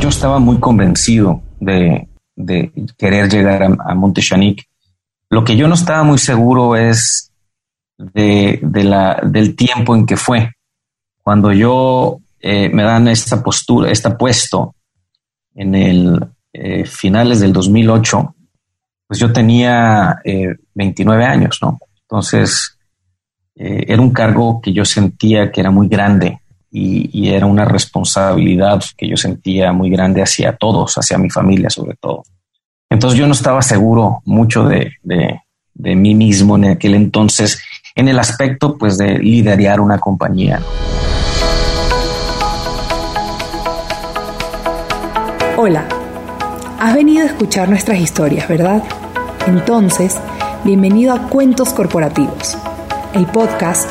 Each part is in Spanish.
yo estaba muy convencido de, querer llegar a, a Montechanic. Lo que yo no estaba muy seguro es de, la, del tiempo en que fue. Cuando yo eh, me dan esta postura, este puesto en el eh, finales del 2008, pues yo tenía 29 eh, años, ¿no? Entonces, era un cargo que yo sentía que era muy grande y, era una responsabilidad que yo sentía muy grande hacia todos, hacia mi familia sobre todo. Entonces yo no estaba seguro mucho de, de mí mismo en aquel entonces en el aspecto pues de liderar una compañía. Hola, has venido a escuchar nuestras historias, ¿verdad? Entonces, bienvenido a Cuentos Corporativos, el podcast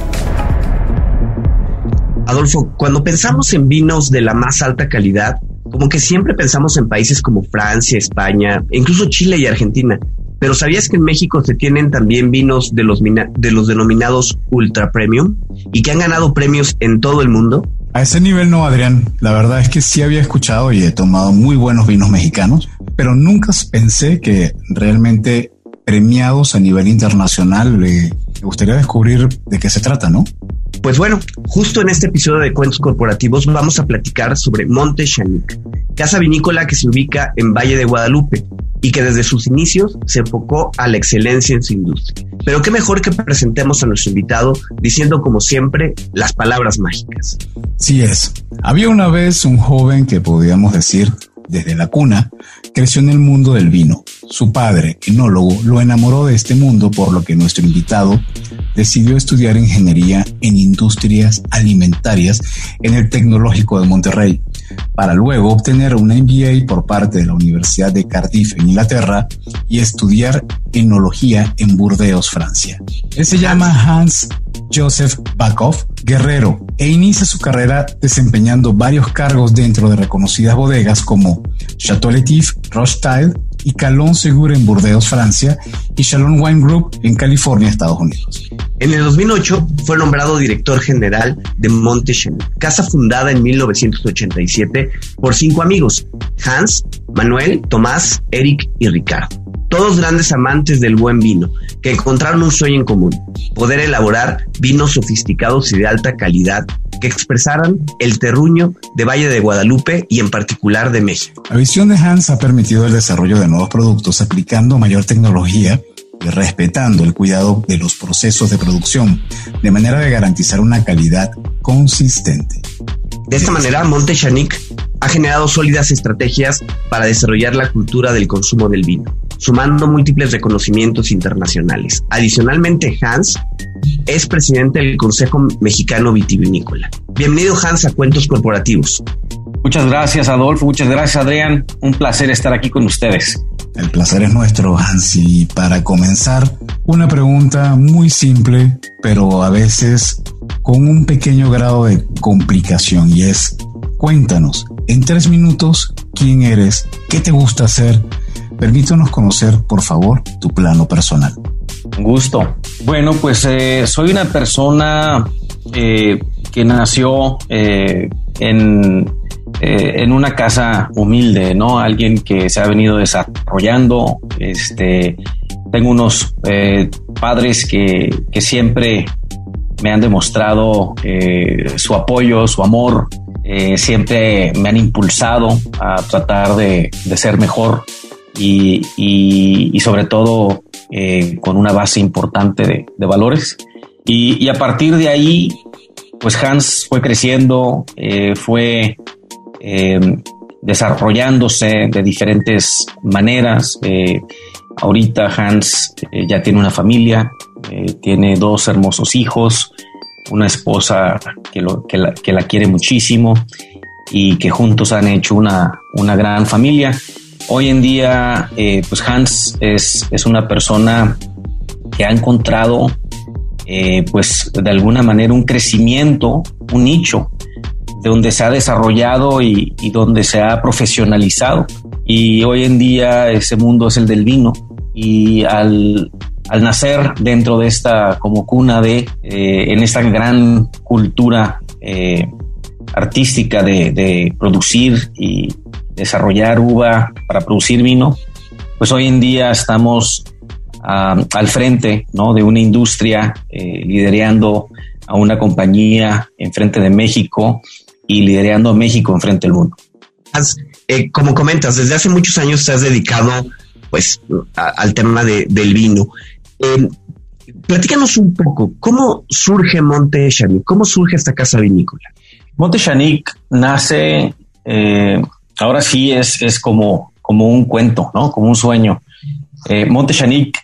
Adolfo, cuando pensamos en vinos de la más alta calidad, como que siempre pensamos en países como Francia, España, e incluso Chile y Argentina. Pero ¿sabías que en México se tienen también vinos de los, de los denominados ultra premium y que han ganado premios en todo el mundo? A ese nivel no, Adrián. La verdad es que sí había escuchado y he tomado muy buenos vinos mexicanos, pero nunca pensé que realmente premiados a nivel internacional. me gustaría descubrir de qué se trata, ¿no? Pues bueno, justo en este episodio de Cuentos Corporativos vamos a platicar sobre Monte Chanic, casa vinícola que se ubica en Valle de Guadalupe, y que desde sus inicios se enfocó a la excelencia en su industria. Pero qué mejor que presentemos a nuestro invitado diciendo como siempre las palabras mágicas. Sí es. Había una vez un joven que podíamos decir desde la cuna, creció en el mundo del vino. Su padre, enólogo, lo enamoró de este mundo, por lo que nuestro invitado decidió estudiar ingeniería en industrias alimentarias en el Tecnológico de Monterrey, para luego obtener una MBA por parte de la Universidad de Cardiff en Inglaterra y estudiar enología en Burdeos, Francia. Él se llama Hans Joseph Backhoff, guerrero, e inicia su carrera desempeñando varios cargos dentro de reconocidas bodegas como Chateau Letif, Rothschild y Calon Segur en Burdeos, Francia, y Shalom Wine Group en California, Estados Unidos. En el 2008 fue nombrado director general de Montechene, casa fundada en 1987 por cinco amigos, Hans, Manuel, Tomás, Eric y Ricardo todos grandes amantes del buen vino, que encontraron un sueño en común, poder elaborar vinos sofisticados y de alta calidad que expresaran el terruño de Valle de Guadalupe y en particular de México. La visión de Hans ha permitido el desarrollo de nuevos productos aplicando mayor tecnología y respetando el cuidado de los procesos de producción, de manera de garantizar una calidad consistente. De esta manera, Monte Chanic ha generado sólidas estrategias para desarrollar la cultura del consumo del vino, sumando múltiples reconocimientos internacionales. Adicionalmente, Hans es presidente del Consejo Mexicano Vitivinícola. Bienvenido, Hans, a Cuentos Corporativos. Muchas gracias, Adolfo. Muchas gracias, Adrián. Un placer estar aquí con ustedes. El placer es nuestro, Hans. Y para comenzar, una pregunta muy simple, pero a veces con un pequeño grado de complicación y es, cuéntanos, en tres minutos, quién eres, qué te gusta hacer. Permítanos conocer, por favor, tu plano personal. Gusto. Bueno, pues eh, soy una persona eh, que nació eh, en, en, una casa humilde, ¿no? Alguien que se ha venido desarrollando. Este, tengo unos padres que, que siempre me han demostrado eh, su apoyo, su amor, eh, siempre me han impulsado a tratar de, ser mejor y, sobre todo eh, con una base importante de, valores. Y, a partir de ahí, pues Hans fue creciendo, fue desarrollándose de diferentes maneras. ahorita Hans ya tiene una familia, eh, tiene dos hermosos hijos, una esposa que, lo, que, la, quiere muchísimo y que juntos han hecho una, una gran familia. Hoy en día, eh, pues Hans es, es, una persona que ha encontrado, eh, pues de alguna manera, un crecimiento, un nicho, de donde se ha desarrollado y, y, donde se ha profesionalizado. Y hoy en día ese mundo es el del vino. Y al, al nacer dentro de esta como cuna de, eh, en esta gran cultura eh, artística de, producir y desarrollar uva para producir vino, pues hoy en día estamos al frente ¿no? de una industria eh, liderando a una compañía enfrente de México y liderando a México enfrente del mundo. Como comentas, desde hace muchos años te has dedicado pues al tema de, del vino. Eh, platícanos un poco, ¿cómo surge Monte Chanic? ¿Cómo surge esta casa vinícola? Monte Chanic nace, eh, ahora sí es, es como, como un cuento, ¿no? Como un sueño. Eh, Monte Chanic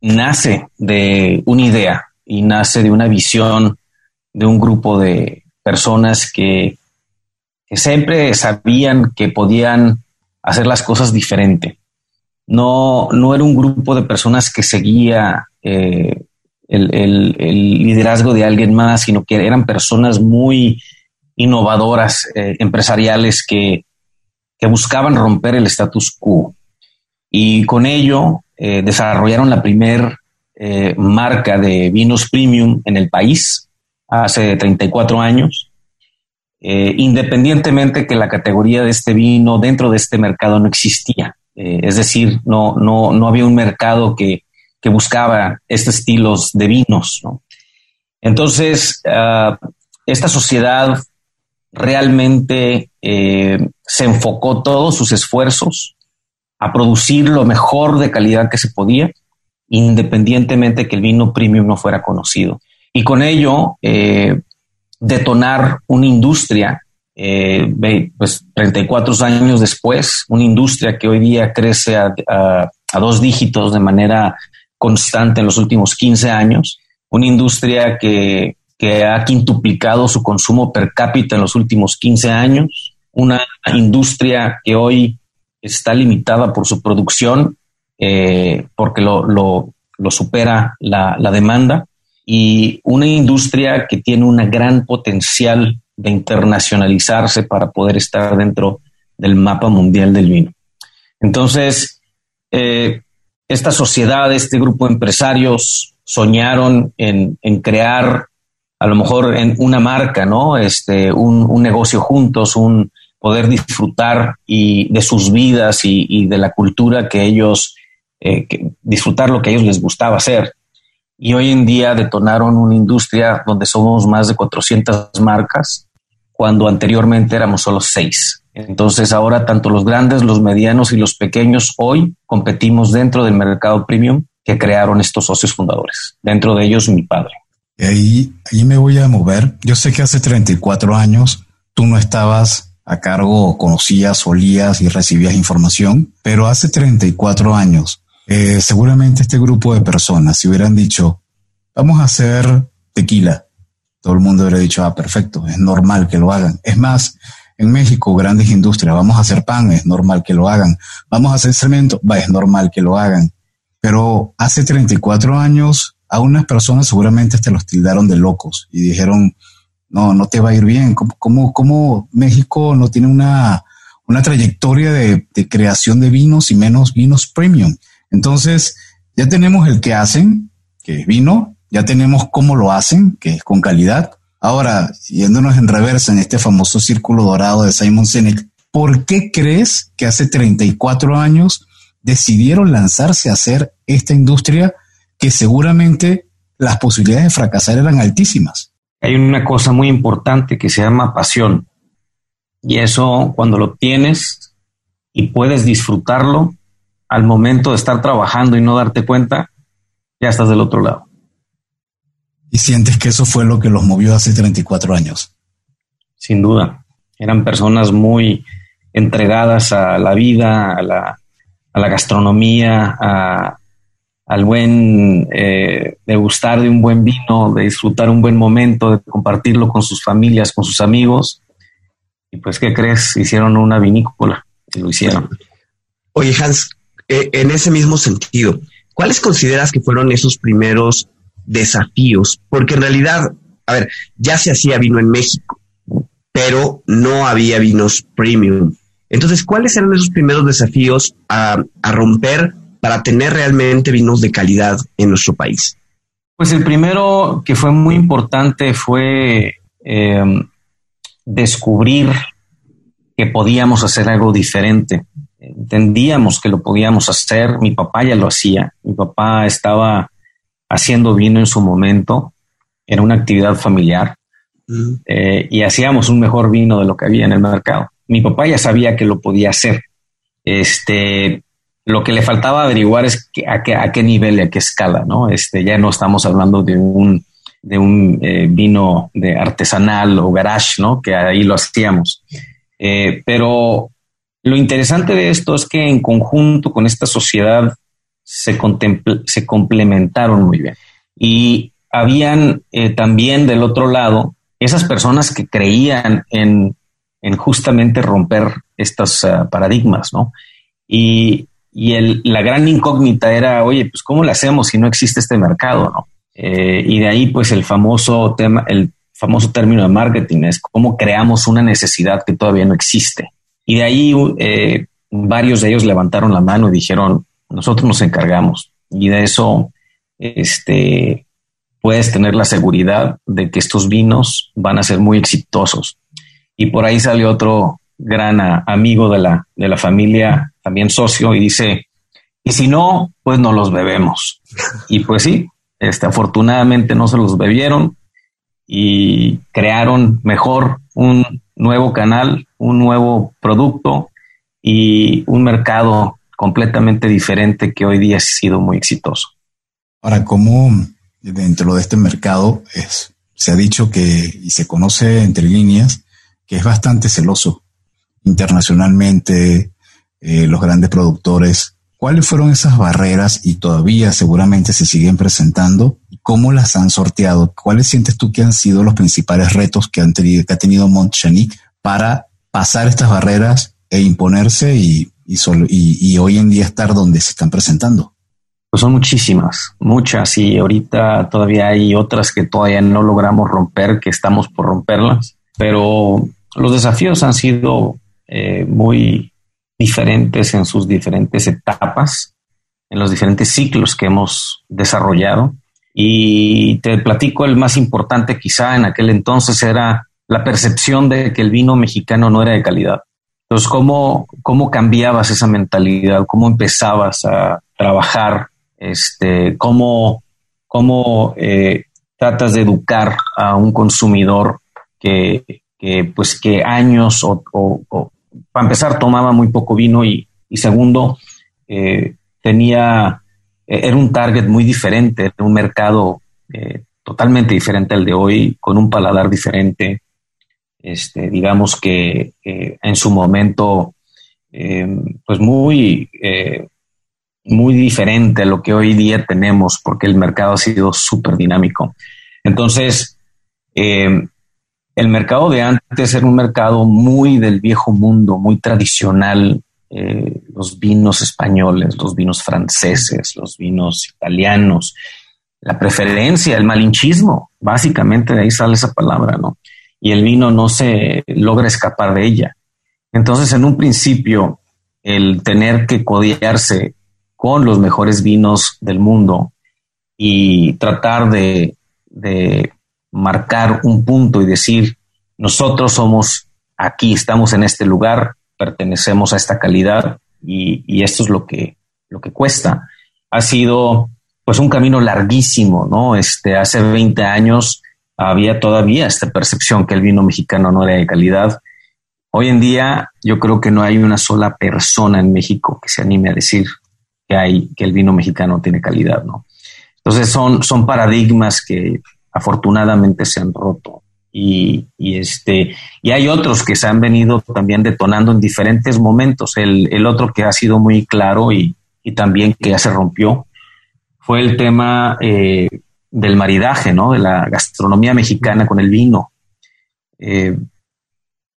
nace de una idea y nace de una visión de un grupo de personas que, que siempre sabían que podían hacer las cosas diferente no, no era un grupo de personas que seguía eh, el, liderazgo de alguien más, sino que eran personas muy innovadoras, eh, empresariales, que, buscaban romper el status quo. Y con ello eh, desarrollaron la primer eh, marca de vinos premium en el país hace 34 años. independientemente que la categoría de este vino dentro de este mercado no existía. Eh, es decir, no, no, no había un mercado que, que buscaba estos estilos de vinos. ¿no? Entonces, uh, esta sociedad realmente eh, se enfocó todos sus esfuerzos a producir lo mejor de calidad que se podía, independientemente que el vino premium no fuera conocido. Y con ello, eh, detonar una industria eh, pues 34 años después, una industria que hoy día crece a, a, a, dos dígitos de manera constante en los últimos 15 años, una industria que, que ha quintuplicado su consumo per cápita en los últimos 15 años, una industria que hoy está limitada por su producción eh, porque lo, lo, lo supera la, la demanda y una industria que tiene un gran potencial de internacionalizarse para poder estar dentro del mapa mundial del vino. Entonces, eh, esta sociedad, este grupo de empresarios soñaron en, crear a lo mejor en una marca, ¿no? Este, un, negocio juntos, un poder disfrutar y de sus vidas y, de la cultura que ellos, eh, disfrutar lo que a ellos les gustaba hacer. Y hoy en día detonaron una industria donde somos más de 400 marcas, cuando anteriormente éramos solo seis. Entonces ahora tanto los grandes, los medianos y los pequeños hoy competimos dentro del mercado premium que crearon estos socios fundadores. Dentro de ellos mi padre. Y ahí, me voy a mover. Yo sé que hace 34 años tú no estabas a cargo, conocías, olías y recibías información, pero hace 34 años eh, seguramente este grupo de personas si hubieran dicho, vamos a hacer tequila, todo el mundo hubiera dicho, ah, perfecto, es normal que lo hagan. Es más, en México, grandes industrias, vamos a hacer pan, es normal que lo hagan. Vamos a hacer cemento, va, es normal que lo hagan. Pero hace 34 años, a unas personas seguramente te los tildaron de locos y dijeron, no, no te va a ir bien. ¿Cómo, cómo, cómo México no tiene una, una trayectoria de, de creación de vinos y menos vinos premium? Entonces, ya tenemos el que hacen, que es vino, ya tenemos cómo lo hacen, que es con calidad. Ahora, yéndonos en reversa en este famoso círculo dorado de Simon Sinek, ¿por qué crees que hace 34 años decidieron lanzarse a hacer esta industria que seguramente las posibilidades de fracasar eran altísimas? Hay una cosa muy importante que se llama pasión. Y eso cuando lo tienes y puedes disfrutarlo al momento de estar trabajando y no darte cuenta, ya estás del otro lado y sientes que eso fue lo que los movió hace 34 años. Sin duda, eran personas muy entregadas a la vida, a la, a la gastronomía, a, al buen eh, degustar de un buen vino, de disfrutar un buen momento, de compartirlo con sus familias, con sus amigos. Y pues, ¿qué crees? Hicieron una vinícola y lo hicieron. Oye, Hans, eh, en ese mismo sentido, ¿cuáles consideras que fueron esos primeros desafíos? Porque en realidad, a ver, ya se hacía vino en México, pero no había vinos premium. Entonces, ¿cuáles eran esos primeros desafíos a, romper para tener realmente vinos de calidad en nuestro país? Pues el primero que fue muy importante fue eh, descubrir que podíamos hacer algo diferente. Entendíamos que lo podíamos hacer, mi papá ya lo hacía, mi papá estaba haciendo vino en su momento, era una actividad familiar eh, y hacíamos un mejor vino de lo que había en el mercado mi papá ya sabía que lo podía hacer. Este, lo que le faltaba averiguar es a, qué, a qué nivel y a qué escala, ¿no? Este, ya no estamos hablando de un, de un eh, vino de artesanal o garage, ¿no? Que ahí lo hacíamos. Eh, pero lo interesante de esto es que en conjunto con esta sociedad se, se complementaron muy bien. Y habían eh, también del otro lado esas personas que creían en en justamente romper estos eh, paradigmas, ¿no? Y, el, la gran incógnita era, oye, pues ¿cómo lo hacemos si no existe este mercado, no? Eh, y de ahí, pues el famoso tema, el famoso término de marketing es cómo creamos una necesidad que todavía no existe. Y de ahí eh, varios de ellos levantaron la mano y dijeron, nosotros nos encargamos. Y de eso, este, puedes tener la seguridad de que estos vinos van a ser muy exitosos y por ahí salió otro gran amigo de la, de la familia, también socio, y dice, y si no, pues no los bebemos. Y pues sí, este, afortunadamente no se los bebieron y crearon mejor un nuevo canal, un nuevo producto y un mercado completamente diferente que hoy día ha sido muy exitoso. Ahora, ¿cómo dentro de este mercado se ha dicho que, y se conoce entre líneas, que es bastante celoso internacionalmente, eh, los grandes productores. ¿Cuáles fueron esas barreras y todavía seguramente se siguen presentando? ¿Cómo las han sorteado? ¿Cuáles sientes tú que han sido los principales retos que, han tenido, que ha tenido Montchanic para pasar estas barreras e imponerse y, y, hoy en día estar donde se están presentando? Pues son muchísimas, muchas, y ahorita todavía hay otras que todavía no logramos romper, que estamos por romperlas, pero los desafíos han sido eh, muy diferentes en sus diferentes etapas, en los diferentes ciclos que hemos desarrollado. Y te platico el más importante quizá en aquel entonces era la percepción de que el vino mexicano no era de calidad. Entonces, ¿cómo, cómo cambiabas esa mentalidad? ¿Cómo empezabas a trabajar? Este, ¿Cómo, cómo eh, tratas de educar a un consumidor que, pues que años o, para empezar tomaba muy poco vino y, segundo eh, tenía eh, era un target muy diferente, un mercado totalmente diferente al de hoy, con un paladar diferente. Este, digamos que en su momento, pues muy, muy diferente a lo que hoy día tenemos, porque el mercado ha sido súper dinámico. Entonces, el mercado de antes era un mercado muy del viejo mundo, muy tradicional. Eh, los vinos españoles, los vinos franceses, los vinos italianos, la preferencia, el malinchismo, básicamente de ahí sale esa palabra, ¿no? Y el vino no se logra escapar de ella. Entonces, en un principio, el tener que codearse con los mejores vinos del mundo y tratar de, de marcar un punto y decir, nosotros somos aquí, estamos en este lugar, pertenecemos a esta calidad y, esto es lo que, lo que cuesta. Ha sido pues un camino larguísimo, ¿no? Este, hace 20 años había todavía esta percepción que el vino mexicano no era de calidad. Hoy en día yo creo que no hay una sola persona en México que se anime a decir que hay que el vino mexicano tiene calidad, ¿no? Entonces son, son paradigmas que afortunadamente se han roto. Y, este, y hay otros que se han venido también detonando en diferentes momentos. El, otro que ha sido muy claro y, también que ya se rompió fue el tema eh, del maridaje, ¿no? De la gastronomía mexicana con el vino. Eh,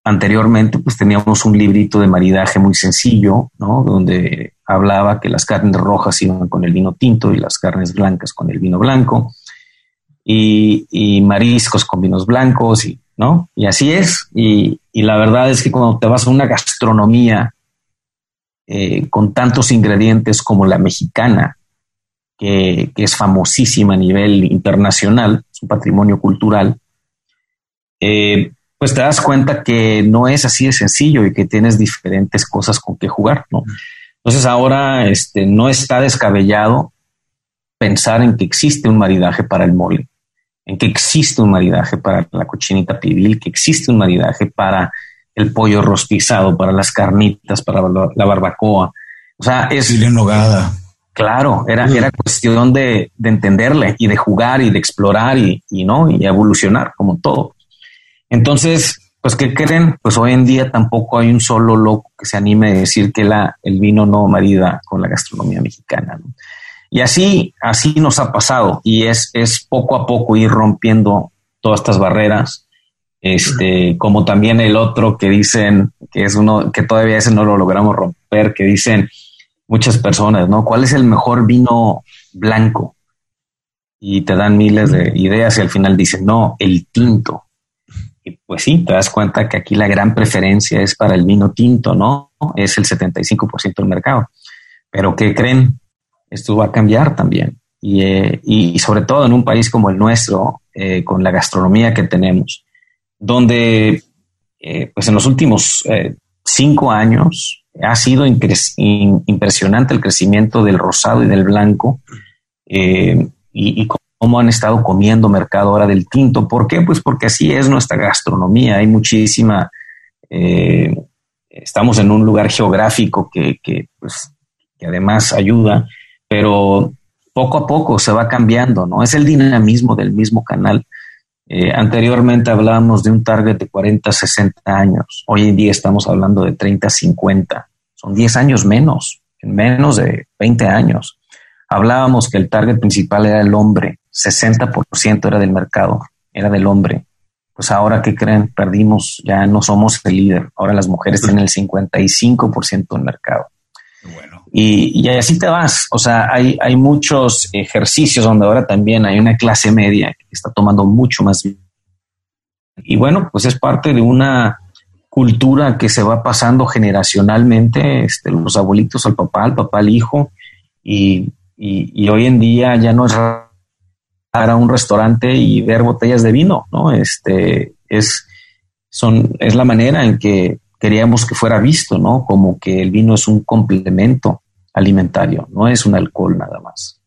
anteriormente pues teníamos un librito de maridaje muy sencillo, ¿no? Donde hablaba que las carnes rojas iban con el vino tinto y las carnes blancas con el vino blanco y, mariscos con vinos blancos y, ¿no? Y así es. Y, la verdad es que cuando te vas a una gastronomía eh, con tantos ingredientes como la mexicana, que, es famosísima a nivel internacional, su patrimonio cultural, eh, pues te das cuenta que no es así de sencillo y que tienes diferentes cosas con que jugar, ¿no? Entonces ahora este, no está descabellado pensar en que existe un maridaje para el mole, en que existe un maridaje para la cochinita pibil, que existe un maridaje para el pollo rostizado, para las carnitas, para la barbacoa. O sea, es... nogada. Claro, era, era cuestión de, entenderle y de jugar y de explorar y, y, no y evolucionar como todo. Entonces, pues, ¿qué creen? Pues hoy en día tampoco hay un solo loco que se anime a decir que la, el vino no marida con la gastronomía mexicana. Y así, así nos ha pasado y es, es poco a poco ir rompiendo todas estas barreras. Este, como también el otro que dicen que es uno que todavía ese no lo logramos romper, que dicen muchas personas, ¿no? ¿Cuál es el mejor vino blanco? Y te dan miles de ideas y al final dicen, no, el tinto. Y pues sí, te das cuenta que aquí la gran preferencia es para el vino tinto, ¿no? Es el 75% del mercado. Pero ¿qué creen? Esto va a cambiar también. Y, eh, sobre todo en un país como el nuestro, eh, con la gastronomía que tenemos, donde eh, pues en los últimos cinco años ha sido impresionante el crecimiento del rosado y del blanco y, y, cómo han estado comiendo mercado ahora del tinto. ¿Por qué? Pues porque así es nuestra gastronomía. Hay muchísima, eh, estamos en un lugar geográfico que, pues, que además ayuda, pero poco a poco se va cambiando, ¿no? Es el dinamismo del mismo canal. Eh, anteriormente hablábamos de un target de 40, 60 años. Hoy en día estamos hablando de 30, 50. Son 10 años menos, en menos de 20 años. Hablábamos que el target principal era el hombre 60% era del mercado, era del hombre. Pues ahora, ¿qué creen? Perdimos, ya no somos el líder. Ahora las mujeres tienen el 55% del mercado. Bueno. Y, así te vas. O sea, hay, hay muchos ejercicios donde ahora también hay una clase media que está tomando mucho más. Y bueno, pues es parte de una cultura que se va pasando generacionalmente, este, los abuelitos al papá, al papá al hijo, y, y hoy en día ya no es a un restaurante y ver botellas de vino, ¿no? Este es, son, es la manera en que queríamos que fuera visto, ¿no? Como que el vino es un complemento alimentario, no es un alcohol nada más.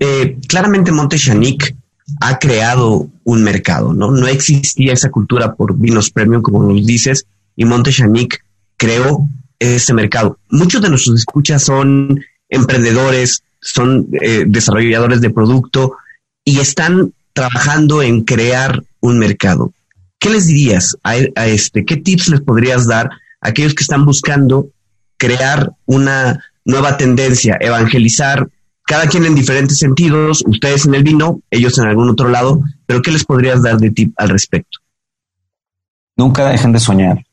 Eh, claramente Montechanic ha creado un mercado, ¿no? No existía esa cultura por vinos premium, como nos dices, y Montechanic creó ese mercado. Muchos de nuestros escuchas son emprendedores, son eh, desarrolladores de producto y están trabajando en crear un mercado. ¿Qué les dirías a, este? ¿Qué tips les podrías dar a aquellos que están buscando crear una nueva tendencia, evangelizar, cada quien en diferentes sentidos, ustedes en el vino, ellos en algún otro lado, pero ¿qué les podrías dar de tip al respecto? Nunca dejen de soñar,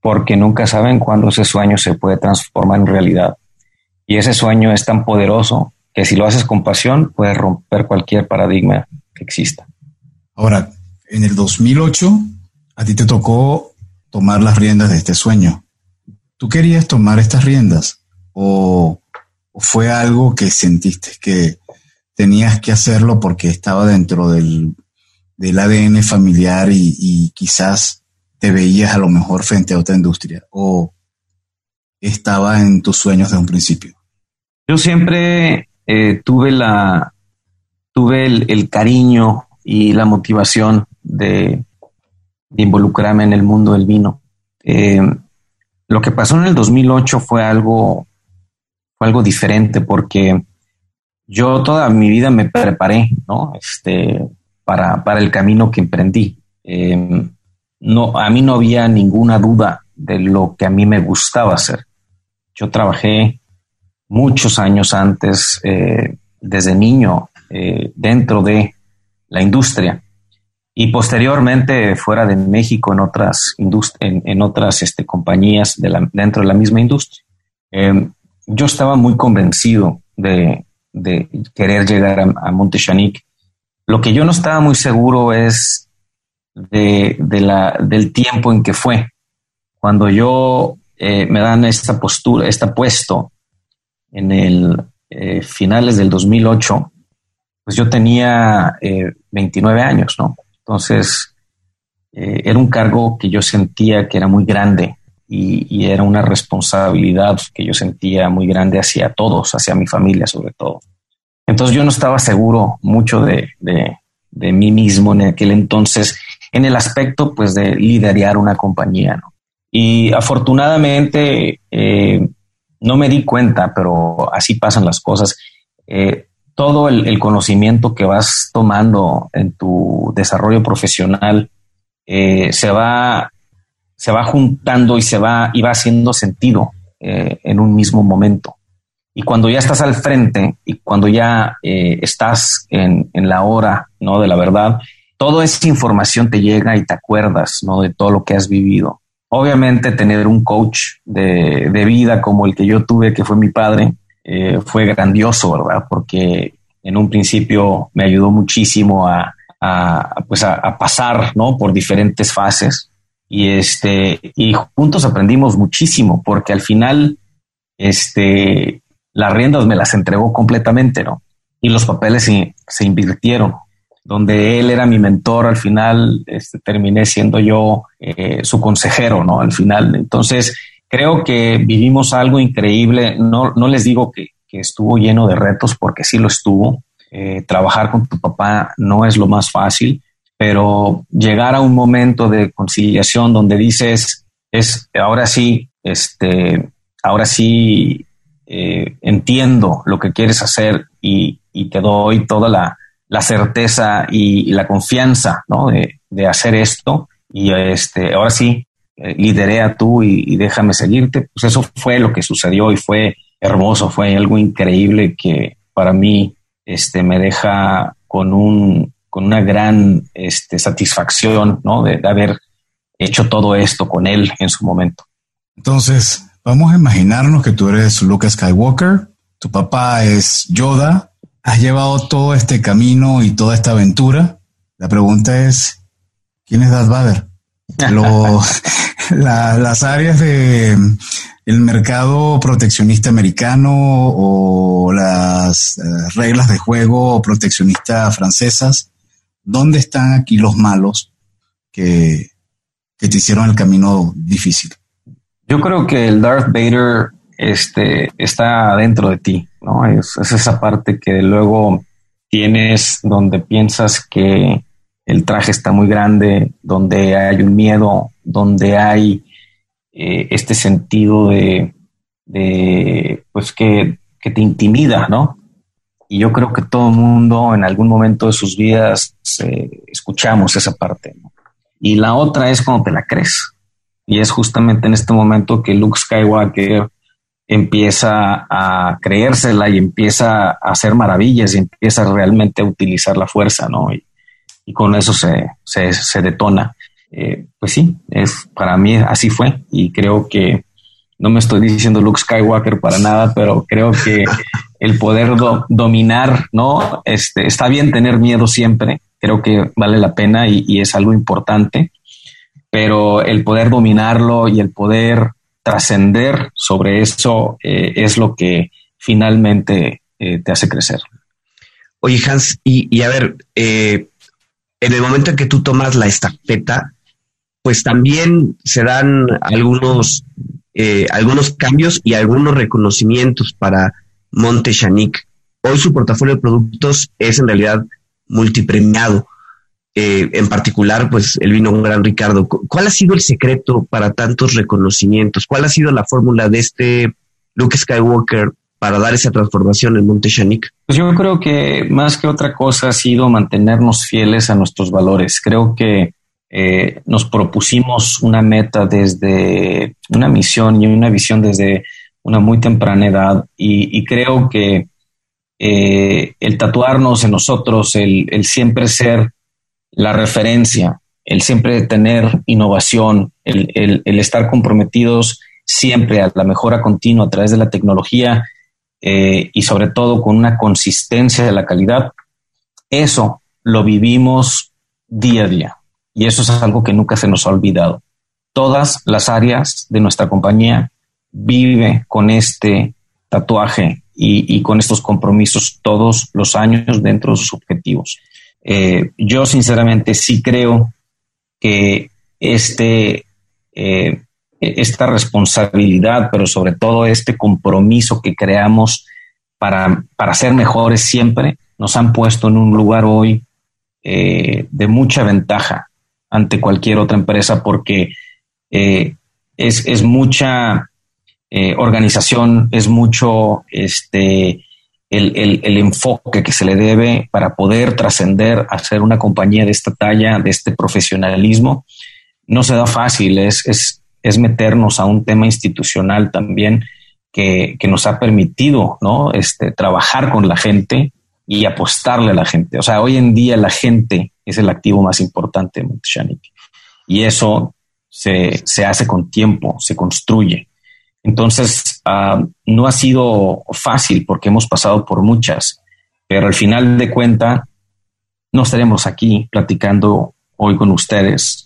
porque nunca saben cuándo ese sueño se puede transformar en realidad. Y ese sueño es tan poderoso que si lo haces con pasión, puedes romper cualquier paradigma que exista. Ahora, en el 2008, a ti te tocó tomar las riendas de este sueño. ¿Tú querías tomar estas riendas o, fue algo que sentiste que tenías que hacerlo porque estaba dentro del, ADN familiar y, y, quizás te veías a lo mejor frente a otra industria? ¿O estaba en tus sueños desde un principio? Yo siempre eh, tuve la tuve el, cariño y la motivación de, involucrarme en el mundo del vino. Eh, lo que pasó en el 2008 fue algo fue algo diferente porque yo toda mi vida me preparé, ¿no? Este, para, para el camino que emprendí. Eh, no, a mí no había ninguna duda de lo que a mí me gustaba hacer. Yo trabajé muchos años antes, eh, desde niño, dentro de la industria. Y posteriormente fuera de México en otras en, en, otras este, compañías de la, dentro de la misma industria. Em, yo estaba muy convencido de, de querer llegar a, a. Lo que yo no estaba muy seguro es de, de la, del tiempo en que fue. Cuando yo eh, me dan esta postura, este puesto en el eh, finales del 2008, pues yo tenía 29 eh, años, ¿no? Entonces, era un cargo que yo sentía que era muy grande y, era una responsabilidad que yo sentía muy grande hacia todos, hacia mi familia sobre todo. Entonces yo no estaba seguro mucho de, de, mí mismo en aquel entonces en el aspecto pues de liderar una compañía. Y afortunadamente eh, no me di cuenta, pero así pasan las cosas. Eh, todo el, conocimiento que vas tomando en tu desarrollo profesional eh, se va se va juntando y se va y va haciendo sentido en un mismo momento. Y cuando ya estás al frente y cuando ya estás en, en, la hora ¿no? de la verdad, toda esa información te llega y te acuerdas ¿no? de todo lo que has vivido. Obviamente tener un coach de, vida como el que yo tuve, que fue mi padre, eh, fue grandioso, ¿verdad? Porque en un principio me ayudó muchísimo a, pues a, pasar, ¿no? Por diferentes fases. Y este, y juntos aprendimos muchísimo, porque al final, este, las riendas me las entregó completamente, ¿no? Y los papeles se, se invirtieron donde él era mi mentor, al final este, terminé siendo yo eh, su consejero, ¿no? Al final. Entonces, creo que vivimos algo increíble. No, no les digo que, estuvo lleno de retos, porque sí lo estuvo. Eh, trabajar con tu papá no es lo más fácil, pero llegar a un momento de conciliación donde dices, es ahora sí, este, ahora sí eh, entiendo lo que quieres hacer y, te doy toda la, certeza y, la confianza de, de, hacer esto. Y este, ahora sí, eh, lideré a tú y, déjame seguirte. Pues eso fue lo que sucedió y fue hermoso, fue algo increíble que para mí este, me deja con, un, con una gran este, satisfacción ¿no? de, de haber hecho todo esto con él en su momento. Entonces, vamos a imaginarnos que tú eres Luke Skywalker, tu papá es Yoda, has llevado todo este camino y toda esta aventura. La pregunta es, ¿quién es Darth Vader? las áreas de el mercado proteccionista americano o las eh, reglas de juego proteccionista francesas, ¿dónde están aquí los malos que, que te hicieron el camino difícil? Yo creo que el Darth Vader este, está dentro de ti, ¿no? Es, esa parte que luego tienes donde piensas que el traje está muy grande, donde hay un miedo, donde hay eh, este sentido de, pues que, te intimida, ¿no? Y yo creo que todo el mundo en algún momento de sus vidas eh, escuchamos esa parte. Y la otra es cuando te la crees. Y es justamente en este momento que Luke Skywalker empieza a creérsela y empieza a hacer maravillas y empieza realmente a utilizar la fuerza, ¿no? Con eso se, se, detona. Eh, pues sí, es, para mí así fue y creo que no me estoy diciendo Luke Skywalker para nada, pero creo que el poder dominar, ¿no? Este, está bien tener miedo siempre, creo que vale la pena y, y es algo importante, pero el poder dominarlo y el poder trascender sobre eso eh, es lo que finalmente eh, te hace crecer. Oye, Hans, y, a ver, eh, en el momento en que tú tomas la estafeta, pues también se dan algunos, algunos cambios y algunos reconocimientos para Monte Hoy su portafolio de productos es en realidad multipremiado. Eh, en particular, pues el vino gran Ricardo. ¿Cuál ha sido el secreto para tantos reconocimientos? ¿Cuál ha sido la fórmula de este Luke Skywalker para dar esa transformación en Monte Pues yo creo que más que otra cosa ha sido mantenernos fieles a nuestros valores. Creo que eh, nos propusimos una meta desde una misión y una visión desde una muy temprana edad y, creo que eh, el tatuarnos en nosotros, el, siempre ser la referencia, el siempre tener innovación, el, estar comprometidos siempre a la mejora continua a través de la tecnología eh, y sobre todo con una consistencia de la calidad, eso lo vivimos día a día y eso es algo que nunca se nos ha olvidado. Todas las áreas de nuestra compañía vive con este tatuaje y, con estos compromisos todos los años dentro de sus objetivos. Eh, yo sinceramente sí creo que este, eh, esta responsabilidad, pero sobre todo este compromiso que creamos para, para ser mejores siempre, nos han puesto en un lugar hoy eh, de mucha ventaja ante cualquier otra empresa porque es, es, mucha organización, es mucho este, el, el, enfoque que se le debe para poder trascender a ser una compañía de esta talla, de este profesionalismo, no se da fácil, es, es meternos a un tema institucional también que, que, nos ha permitido ¿no? este, trabajar con la gente y apostarle a la gente. O sea, hoy en día la gente es el activo más importante de Monteshanik y eso se, se hace con tiempo, se construye. Entonces, ah, no ha sido fácil porque hemos pasado por muchas, pero al final de cuenta, no estaremos aquí platicando hoy con ustedes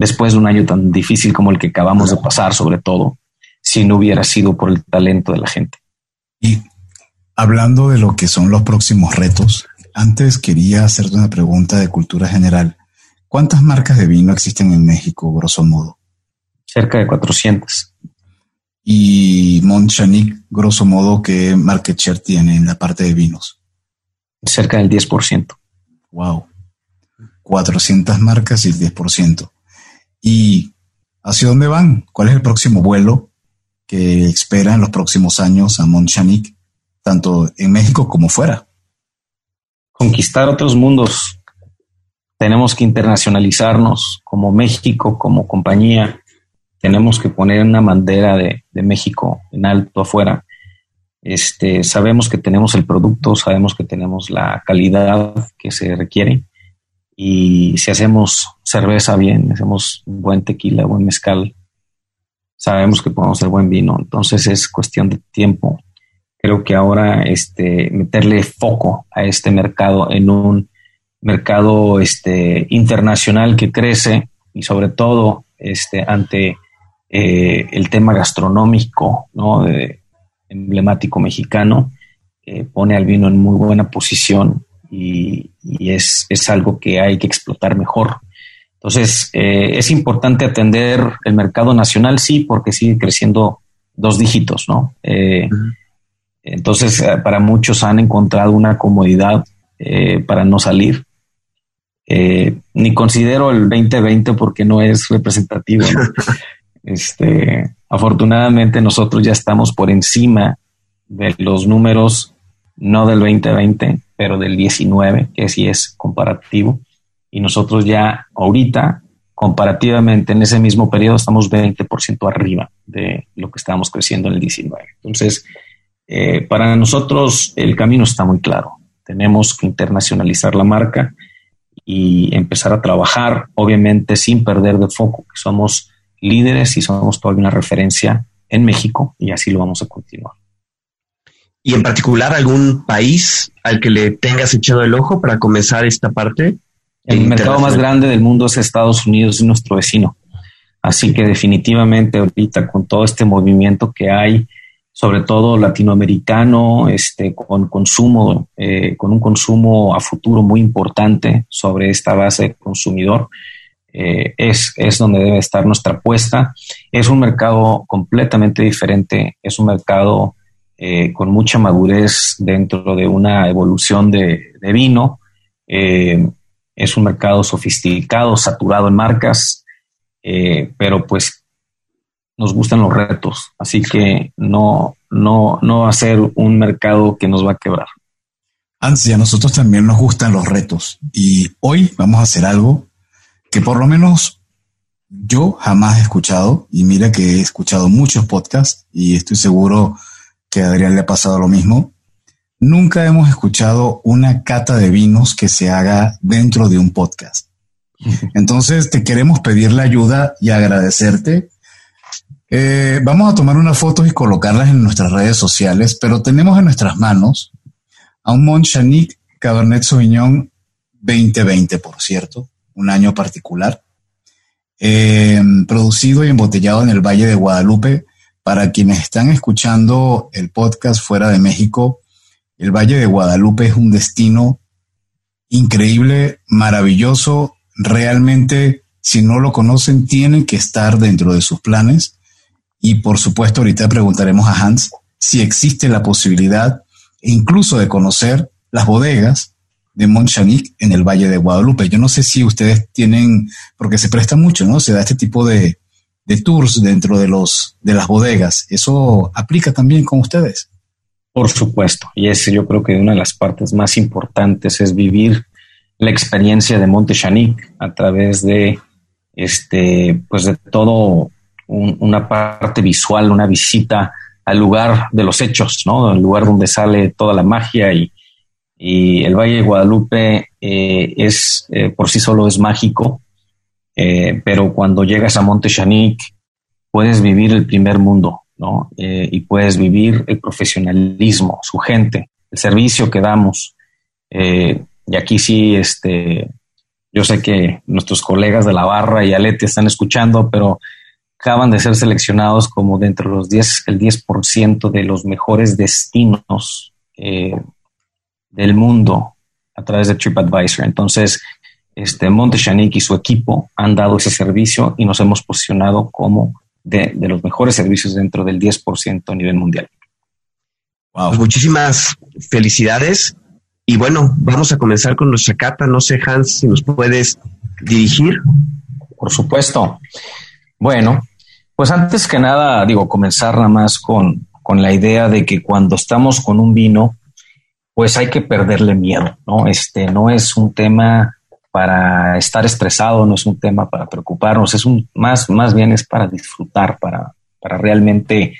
después de un año tan difícil como el que acabamos de pasar, sobre todo, si no hubiera sido por el talento de la gente. Y hablando de lo que son los próximos retos, antes quería hacerte una pregunta de cultura general. ¿Cuántas marcas de vino existen en México, grosso modo? Cerca de 400. Y Montchanic, grosso modo, ¿qué market share tiene en la parte de vinos? Cerca del 10%. Wow. 400 marcas y el 10%. ¿Y hacia dónde van? ¿Cuál es el próximo vuelo que espera en los próximos años a Montchanic, tanto en México como fuera? Conquistar otros mundos. Tenemos que internacionalizarnos como México, como compañía tenemos que poner una bandera de, México en alto afuera. Este, sabemos que tenemos el producto, sabemos que tenemos la calidad que se requiere y si hacemos cerveza bien, hacemos buen tequila, buen mezcal, sabemos que podemos hacer buen vino. Entonces es cuestión de tiempo. Creo que ahora este, meterle foco a este mercado en un mercado este, internacional que crece y sobre todo este, ante eh, el tema gastronómico, ¿no? emblemático mexicano, eh, pone al vino en muy buena posición y, es, algo que hay que explotar mejor. Entonces, eh, es importante atender el mercado nacional, sí, porque sigue creciendo dos dígitos, ¿no? Entonces, para muchos han encontrado una comodidad para no salir. ni considero el 2020 porque no es representativo. ¿no? Este, afortunadamente nosotros ya estamos por encima de los números, no del 2020, pero del 19, que sí es comparativo. Y nosotros ya ahorita, comparativamente en ese mismo periodo, estamos 20% arriba de lo que estábamos creciendo en el 19. Entonces, eh, para nosotros el camino está muy claro. Tenemos que internacionalizar la marca y empezar a trabajar, obviamente sin perder de foco somos líderes y somos todavía una referencia en México y así lo vamos a continuar. ¿Y en particular algún país al que le tengas echado el ojo para comenzar esta parte? El mercado más grande del mundo es Estados Unidos, es nuestro vecino. Así que definitivamente ahorita con todo este movimiento que hay, sobre todo latinoamericano, este, con consumo, eh, con un consumo a futuro muy importante sobre esta base consumidor, eh, es, es donde debe estar nuestra apuesta. Es un mercado completamente diferente, es un mercado eh, con mucha madurez dentro de una evolución de, vino. Eh, es un mercado sofisticado, saturado en marcas, pero pues nos gustan los retos, así que no, no, no va a ser un mercado que nos va a quebrar. Ansi, a nosotros también nos gustan los retos y hoy vamos a hacer algo que por lo menos yo jamás he escuchado, y mira que he escuchado muchos podcasts y estoy seguro que a Adrián le ha pasado lo mismo. Nunca hemos escuchado una cata de vinos que se haga dentro de un podcast. Entonces te queremos pedir la ayuda y agradecerte. Eh, vamos a tomar unas fotos y colocarlas en nuestras redes sociales, pero tenemos en nuestras manos a un Montchanic Cabernet Sauvignon 2020, por cierto, un año particular, eh, producido y embotellado en el Valle de Guadalupe. Para quienes están escuchando el podcast fuera de México, el Valle de Guadalupe es un destino increíble, maravilloso. Realmente, si no lo conocen, tienen que estar dentro de sus planes. Y por supuesto, ahorita preguntaremos a Hans si existe la posibilidad incluso de conocer las bodegas de Montchanic en el Valle de Guadalupe. Yo no sé si ustedes tienen, porque se presta mucho, ¿no? Se da este tipo de, tours dentro de los de las bodegas. ¿Eso aplica también con ustedes? Por supuesto, y es yo creo que una de las partes más importantes es vivir la experiencia de Monte a través de este, pues de todo una parte visual, una visita al lugar de los hechos, ¿no? El lugar donde sale toda la magia y, el Valle de Guadalupe eh, es eh, por sí solo es mágico, eh, pero cuando llegas a Monte puedes vivir el primer mundo, ¿no? y puedes vivir el profesionalismo, su gente, el servicio que damos. y aquí sí, este, yo sé que nuestros colegas de la barra y Alete están escuchando, pero acaban de ser seleccionados como de los 10, el 10% de los mejores destinos eh, del mundo a través de TripAdvisor. Entonces, este, Monte y su equipo han dado ese servicio y nos hemos posicionado como de, los mejores servicios dentro del 10% a nivel mundial. Wow. muchísimas felicidades. Y bueno, vamos a comenzar con nuestra cata. No sé, Hans, si nos puedes dirigir. Por supuesto. Bueno, pues antes que nada, digo, comenzar nada más con, la idea de que cuando estamos con un vino, pues hay que perderle miedo, ¿no? Este no es un tema para estar estresado, no es un tema para preocuparnos, es un más, más bien es para disfrutar, para, para realmente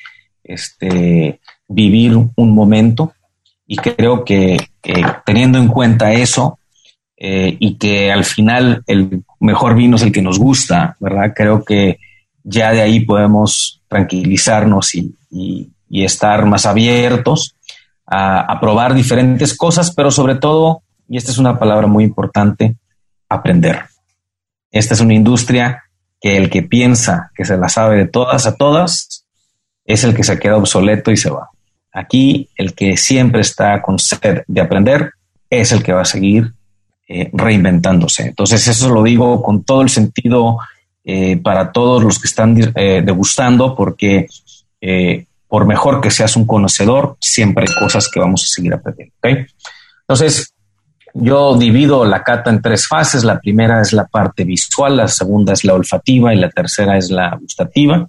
este, vivir un momento. Y creo que teniendo en cuenta eso eh, y que al final el mejor vino es el que nos gusta, ¿verdad? Creo que ya de ahí podemos tranquilizarnos y, estar más abiertos a, probar diferentes cosas, pero sobre todo, y esta es una palabra muy importante, aprender. Esta es una industria que el que piensa que se la sabe de todas a todas es el que se queda obsoleto y se va. Aquí el que siempre está con sed de aprender es el que va a seguir eh, reinventándose. Entonces eso lo digo con todo el sentido eh, para todos los que están eh, degustando, porque por mejor que seas un conocedor, siempre hay cosas que vamos a seguir aprendiendo. Entonces, yo divido la cata en tres fases. La primera es la parte visual, la segunda es la olfativa y la tercera es la gustativa.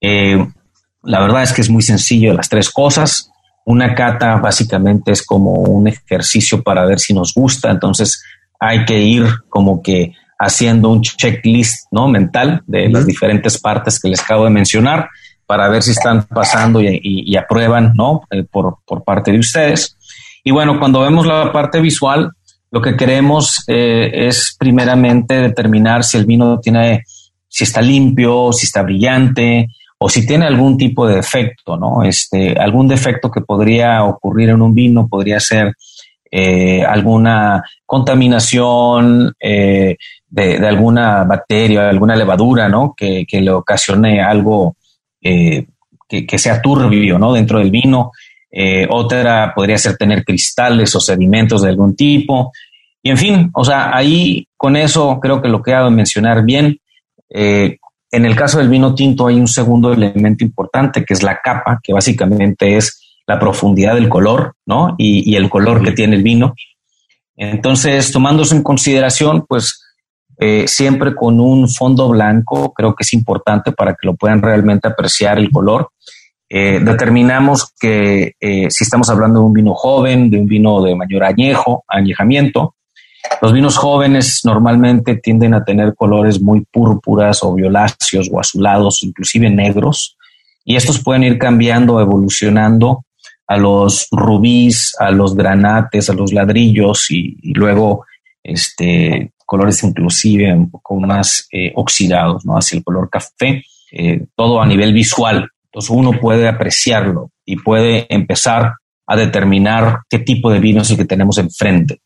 la verdad es que es muy sencillo las tres cosas. Una cata básicamente es como un ejercicio para ver si nos gusta, entonces hay que ir como que haciendo un checklist ¿no? mental de las diferentes partes que les acabo de mencionar para ver si están pasando y, aprueban ¿no? Eh, por, parte de ustedes. Y bueno, cuando vemos la parte visual, lo que queremos eh, es primeramente determinar si el vino tiene, si está limpio, si está brillante o si tiene algún tipo de defecto, ¿no? Este, algún defecto que podría ocurrir en un vino podría ser eh, alguna contaminación, eh, de, alguna bacteria, alguna levadura, ¿no? Que, le ocasione algo eh, que, sea turbio, ¿no? Dentro del vino. Eh, otra podría ser tener cristales o sedimentos de algún tipo. Y en fin, o sea, ahí con eso creo que lo que ha de mencionar bien. Eh, en el caso del vino tinto hay un segundo elemento importante que es la capa, que básicamente es la profundidad del color, ¿no? Y, y el color que tiene el vino. Entonces, tomándose en consideración, pues eh, siempre con un fondo blanco, creo que es importante para que lo puedan realmente apreciar el color. Eh, determinamos que eh, si estamos hablando de un vino joven, de un vino de mayor añejo, añejamiento, los vinos jóvenes normalmente tienden a tener colores muy púrpuras o violáceos o azulados, inclusive negros, y estos pueden ir cambiando, evolucionando a los rubíes, a los granates, a los ladrillos y, luego este, colores inclusive un poco más eh, oxidados, ¿no? Hacia el color café, eh, todo a nivel visual. Entonces uno puede apreciarlo y puede empezar a determinar qué tipo de vino es el que tenemos enfrente.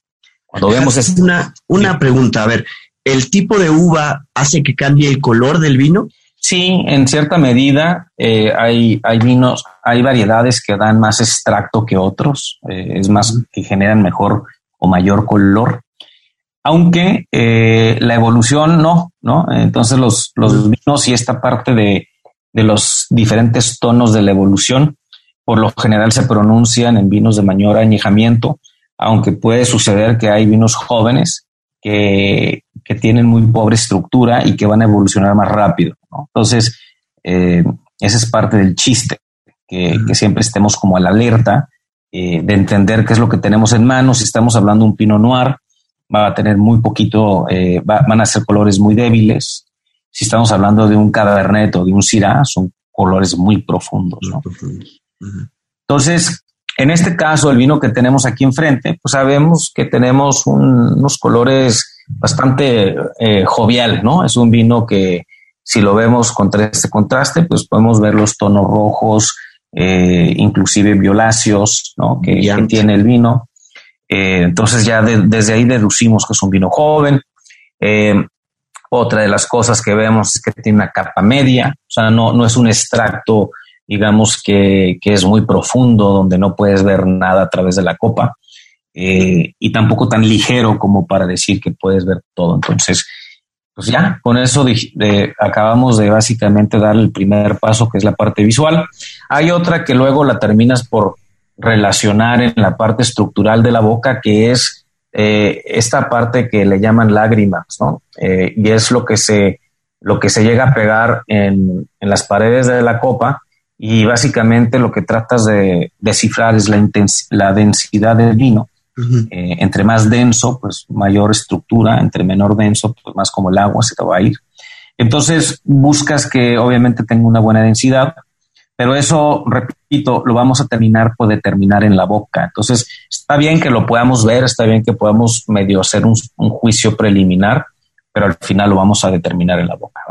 Cuando vemos es una, una pregunta, a ver, ¿el tipo de uva hace que cambie el color del vino? Sí, en cierta medida eh, hay, hay vinos, hay variedades que dan más extracto que otros, es más, que generan mejor o mayor color aunque eh, la evolución no, ¿no? Entonces los, los vinos y esta parte de, los diferentes tonos de la evolución, por lo general se pronuncian en vinos de mayor añejamiento, aunque puede suceder que hay vinos jóvenes que, tienen muy pobre estructura y que van a evolucionar más rápido. Entonces, eh, esa es parte del chiste, que, siempre estemos como a la alerta eh, de entender qué es lo que tenemos en manos. Si estamos hablando de un Pinot Noir, va a tener muy poquito, eh, van a ser colores muy débiles. Si estamos hablando de un Cabernet o de un Syrah, son colores muy profundos. Entonces, en este caso, el vino que tenemos aquí enfrente, pues sabemos que tenemos unos colores bastante eh, jovial, ¿no? Es un vino que si lo vemos contra este contraste, pues podemos ver los tonos rojos, eh, inclusive violáceos, ¿no? Que, que tiene el vino. Eh, entonces ya desde ahí deducimos que es un vino joven. Eh, otra de las cosas que vemos es que tiene una capa media, o sea, no, no es un extracto, digamos, que, es muy profundo, donde no puedes ver nada a través de la copa, eh, y tampoco tan ligero como para decir que puedes ver todo. Entonces, pues ya, con eso acabamos de básicamente dar el primer paso, que es la parte visual. Hay otra que luego la terminas por relacionar en la parte estructural de la boca, que es eh, esta parte que le llaman lágrimas, ¿no? Eh, y es lo que se, lo que se llega a pegar en, en las paredes de la copa y básicamente lo que tratas de descifrar es la, la densidad del vino. Eh, entre más denso, pues mayor estructura, entre menor denso, pues más como el agua se te va a ir. Entonces buscas que obviamente tenga una buena densidad, pero eso, repito, lo vamos a terminar por determinar en la boca. Entonces, está bien que lo podamos ver, está bien que podamos medio hacer un, juicio preliminar, pero al final lo vamos a determinar en la boca.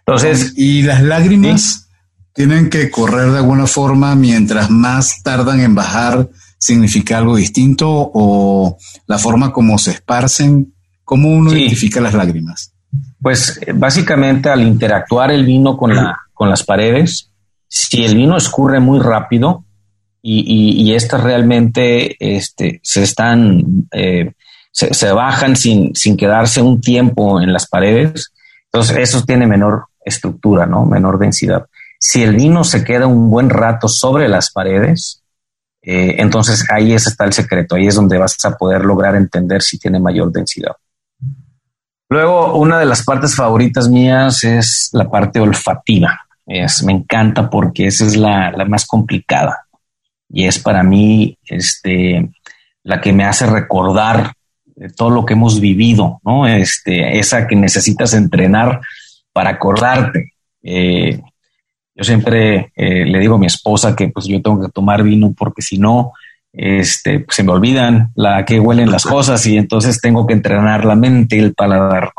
Entonces. ¿Y las lágrimas tienen que correr de alguna forma mientras más tardan en bajar? ¿Significa algo distinto o la forma como se esparcen? ¿Cómo uno identifica las lágrimas? Pues básicamente al interactuar el vino con, la, con las paredes, si el vino escurre muy rápido y, estas realmente este, se están, eh, se, bajan sin, sin quedarse un tiempo en las paredes, entonces eso tiene menor estructura, ¿no? Menor densidad. Si el vino se queda un buen rato sobre las paredes, eh, entonces ahí está el secreto, ahí es donde vas a poder lograr entender si tiene mayor densidad. Luego, una de las partes favoritas mías es la parte olfativa me encanta porque esa es la, más complicada y es para mí este, la que me hace recordar todo lo que hemos vivido, ¿no? Este, esa que necesitas entrenar para acordarte. Eh, yo siempre eh, le digo a mi esposa que pues yo tengo que tomar vino porque si no, este, pues, se me olvidan la que huelen las cosas y entonces tengo que entrenar la mente y el paladar.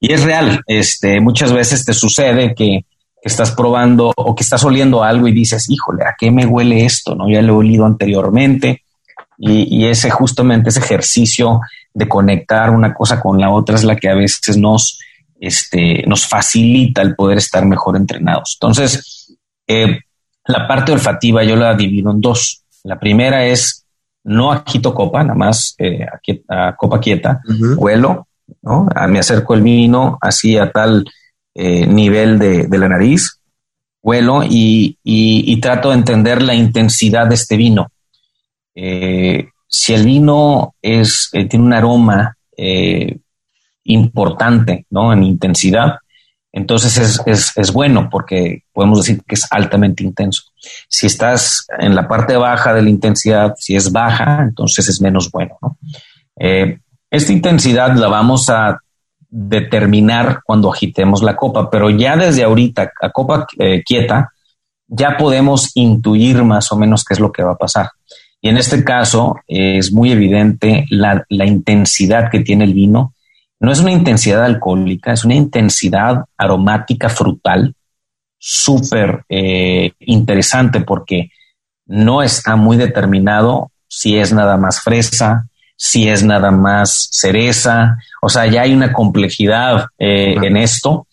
Y es real, este, muchas veces te sucede que que estás probando o que estás oliendo algo y dices, híjole, ¿a qué me huele esto? ¿No? Ya lo he olido anteriormente. Y, ese justamente ese ejercicio de conectar una cosa con la otra es la que a veces nos, este, nos facilita el poder estar mejor entrenados. Entonces, eh, la parte olfativa yo la divido en dos. La primera es no agito copa, nada más eh, a, copa quieta, huelo, ¿no? me acerco el vino así a tal eh, nivel de, la nariz, huelo y, trato de entender la intensidad de este vino. Eh, si el vino es, eh, tiene un aroma importante ¿no? en intensidad, entonces es, bueno porque podemos decir que es altamente intenso. Si estás en la parte baja de la intensidad, si es baja, entonces es menos bueno. esta intensidad la vamos a determinar cuando agitemos la copa, pero ya desde ahorita, a copa eh, quieta, ya podemos intuir más o menos qué es lo que va a pasar. Y en este caso es muy evidente la, intensidad que tiene el vino. no es una intensidad alcohólica, es una intensidad aromática frutal súper eh, interesante porque no está muy determinado si es nada más fresa, si es nada más cereza, o sea, ya hay una complejidad eh, en esto,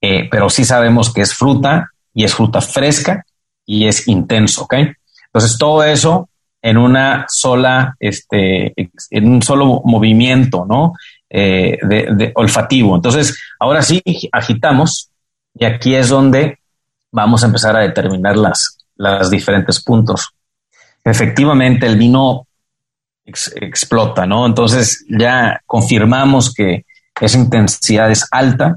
eh, pero sí sabemos que es fruta y es fruta fresca y es intenso, ¿ok? Entonces todo eso en una sola, este, en un solo movimiento, ¿no? Eh, de, olfativo. Entonces, ahora sí agitamos y aquí es donde vamos a empezar a determinar las, las diferentes puntos. Efectivamente, el vino explota, ¿no? Entonces ya confirmamos que esa intensidad es alta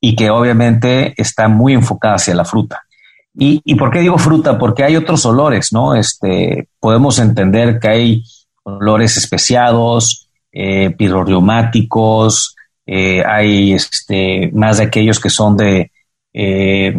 y que obviamente está muy enfocada hacia la fruta. ¿Y, ¿Y, por qué digo fruta? Porque hay otros olores, ¿no? Este, podemos entender que hay olores especiados, eh, eh, hay este, más de aquellos que son de eh,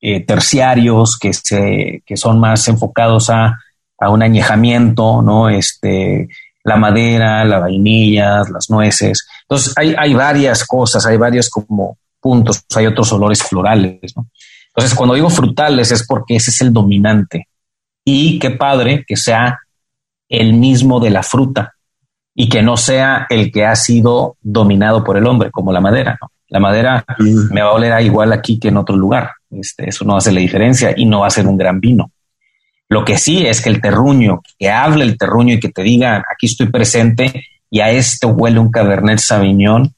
eh, terciarios, que, se, que son más enfocados a, a, un añejamiento, ¿no? Este, la madera, la vainilla, las nueces. Entonces, hay, hay varias cosas, hay varios como puntos, hay otros olores florales, ¿no? Entonces, cuando digo frutales es porque ese es el dominante. Y qué padre que sea el mismo de la fruta y que no sea el que ha sido dominado por el hombre, como la madera. La madera me va a oler igual aquí que en otro lugar. Este, eso no hace la diferencia y no va a ser un gran vino. Lo que sí es que el terruño, que hable el terruño y que te diga, aquí estoy presente y a esto huele un Cabernet Sauvignon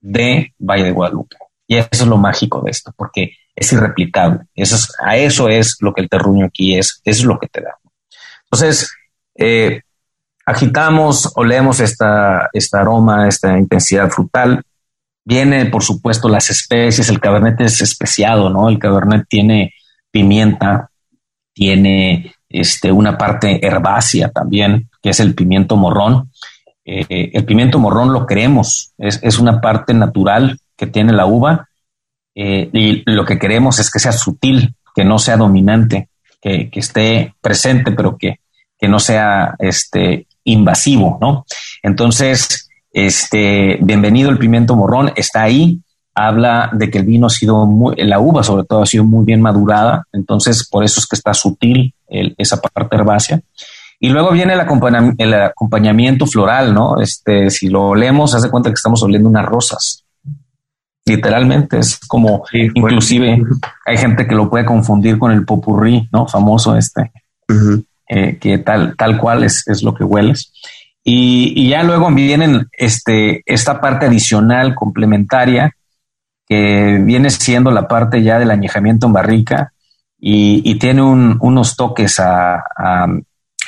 de Valle de Guadalupe. Y eso es lo mágico de esto, porque es irreplicable. Eso es, a eso es lo que el terruño aquí es, es lo que te da. Entonces, eh, agitamos, olemos esta, esta aroma, esta intensidad frutal. Viene, por supuesto, las especies. El cabernet es especiado, ¿no? El cabernet tiene pimienta, tiene este, una parte herbácea también, que es el pimiento morrón. Eh, el pimiento morrón lo queremos, es, es, una parte natural que tiene la uva eh, y lo que queremos es que sea sutil, que no sea dominante, que, que esté presente, pero que, que, no sea este, invasivo, ¿no? Entonces, este, bienvenido el pimiento morrón, está ahí, habla de que el vino ha sido muy, la uva sobre todo ha sido muy bien madurada, entonces por eso es que está sutil esa parte herbácea. Y luego viene el, acompañamiento, floral, ¿no? Este, si lo olemos, hace cuenta que estamos oliendo unas rosas. Literalmente es como, inclusive hay gente que lo puede confundir con el popurrí, ¿no? Famoso este, eh, que tal, tal cual es, es lo que hueles. Y, y, ya luego vienen este, esta parte adicional complementaria que viene siendo la parte ya del añejamiento en barrica y, tiene unos toques a,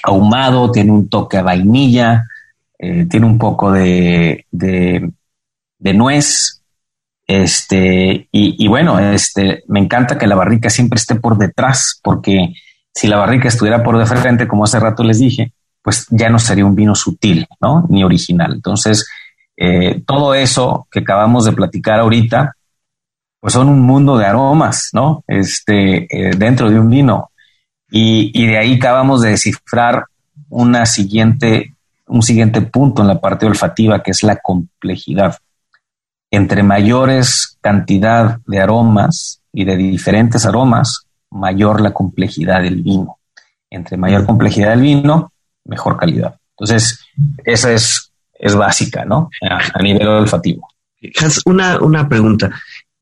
ahumado, tiene un toque a vainilla, eh, tiene un poco de, de, nuez. Este, y, bueno, este, me encanta que la barrica siempre esté por detrás, porque si la barrica estuviera por de frente, como hace rato les dije, pues ya no sería un vino sutil, ¿no? Ni original. Entonces, eh, todo eso que acabamos de platicar ahorita, pues son un mundo de aromas, ¿no? Este, eh, dentro de un vino. Y, de ahí acabamos de descifrar una siguiente, un siguiente punto en la parte olfativa, que es la complejidad. Entre mayores cantidad de aromas y de diferentes aromas, mayor la complejidad del vino. Entre mayor complejidad del vino, mejor calidad. Entonces, esa es, es básica, ¿no? A, nivel olfativo. Hans, una, una pregunta.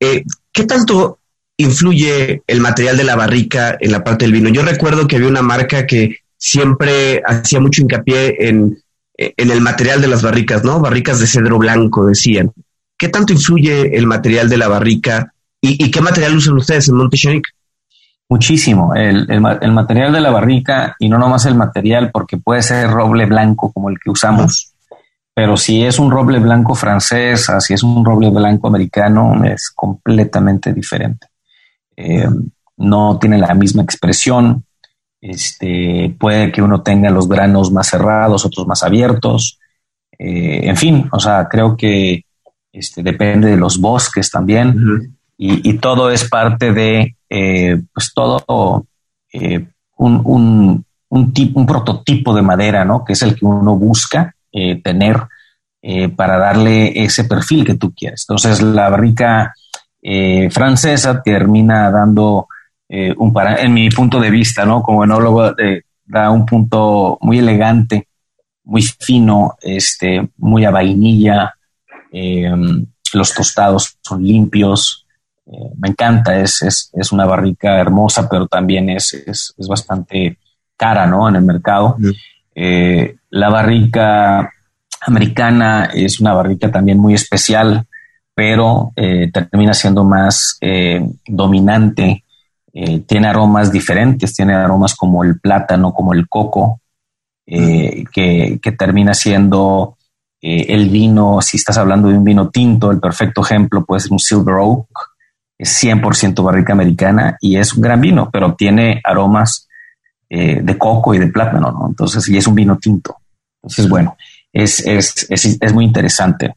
Eh, ¿Qué tanto influye el material de la barrica en la parte del vino? Yo recuerdo que había una marca que siempre hacía mucho hincapié en, en el material de las barricas, ¿no? Barricas de cedro blanco, decían. ¿Qué tanto influye el material de la barrica y, qué material usan ustedes en Montechenic? Muchísimo. El, el, material de la barrica, y no nomás el material, porque puede ser roble blanco como el que usamos, pero si es un roble blanco francés, si es un roble blanco americano, es completamente diferente. Eh, no tiene la misma expresión. Este, puede que uno tenga los granos más cerrados, otros más abiertos. Eh, en fin, o sea, creo que este, depende de los bosques también. y, todo es parte de, eh, pues todo un, un, un, un, prototipo de madera, ¿no? Que es el que uno busca eh, tener eh, para darle ese perfil que tú quieres. Entonces la barrica eh, francesa termina dando un para, en mi punto de vista, ¿no? Como enólogo, da un punto muy elegante, muy fino, este, muy a vainilla. los tostados son limpios, me encanta, es, es, es, una barrica hermosa, pero también es, es, es bastante cara, ¿no? En el mercado. Eh, la barrica americana es una barrica también muy especial, pero eh, termina siendo más eh, dominante. tiene aromas diferentes, tiene aromas como el plátano, como el coco, que, que, termina siendo el vino, si estás hablando de un vino tinto, el perfecto ejemplo puede ser un Silver Oak, es 100% barrica americana y es un gran vino, pero tiene aromas eh, de coco y de plátano, ¿no? Entonces, y es un vino tinto. Entonces, bueno, es, es, es, es muy interesante.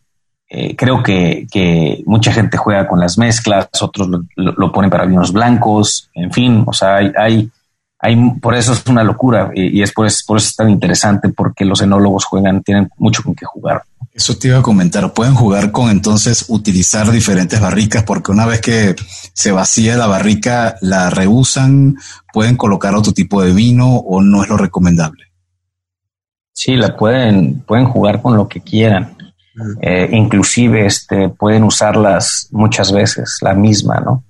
Eh, creo que, que, mucha gente juega con las mezclas, otros lo, ponen para vinos blancos, en fin, o sea, hay, hay, hay por eso es una locura y, es por, por eso es tan interesante porque los enólogos juegan, tienen mucho con qué jugar. Eso te iba a comentar. Pueden jugar con entonces utilizar diferentes barricas porque una vez que se vacía la barrica, la reusan, pueden colocar otro tipo de vino o no es lo recomendable. Sí, la pueden, pueden jugar con lo que quieran. Eh, inclusive este, pueden usarlas muchas veces, la misma, ¿no?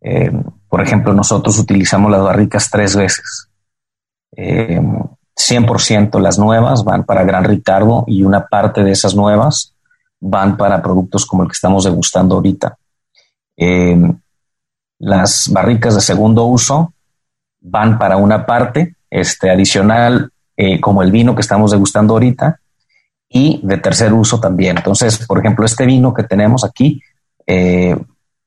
Eh, por ejemplo, nosotros utilizamos las barricas tres veces. Eh, 100% las nuevas van para Gran Ricardo y una parte de esas nuevas van para productos como el que estamos degustando ahorita. Em, las barricas de segundo uso van para una parte este, adicional, eh, como el vino que estamos degustando ahorita, y de tercer uso también. Entonces, por ejemplo, este vino que tenemos aquí eh,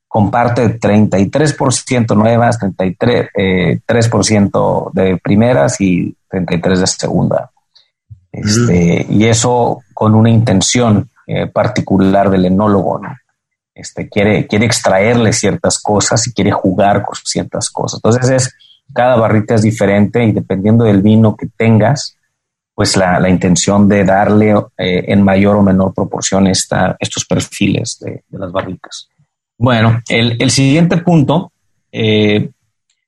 comparte 33% nuevas, 33% eh, de primeras y 33 de segunda. Este, Y eso con una intención eh, particular del enólogo, ¿no? Este, quiere, quiere extraerle ciertas cosas y quiere jugar con ciertas cosas. Entonces es, cada barrita es diferente y dependiendo del vino que tengas, pues la, la intención de darle eh, en mayor o menor proporción esta, estos perfiles de, de las barricas. Bueno, el, el siguiente punto, eh,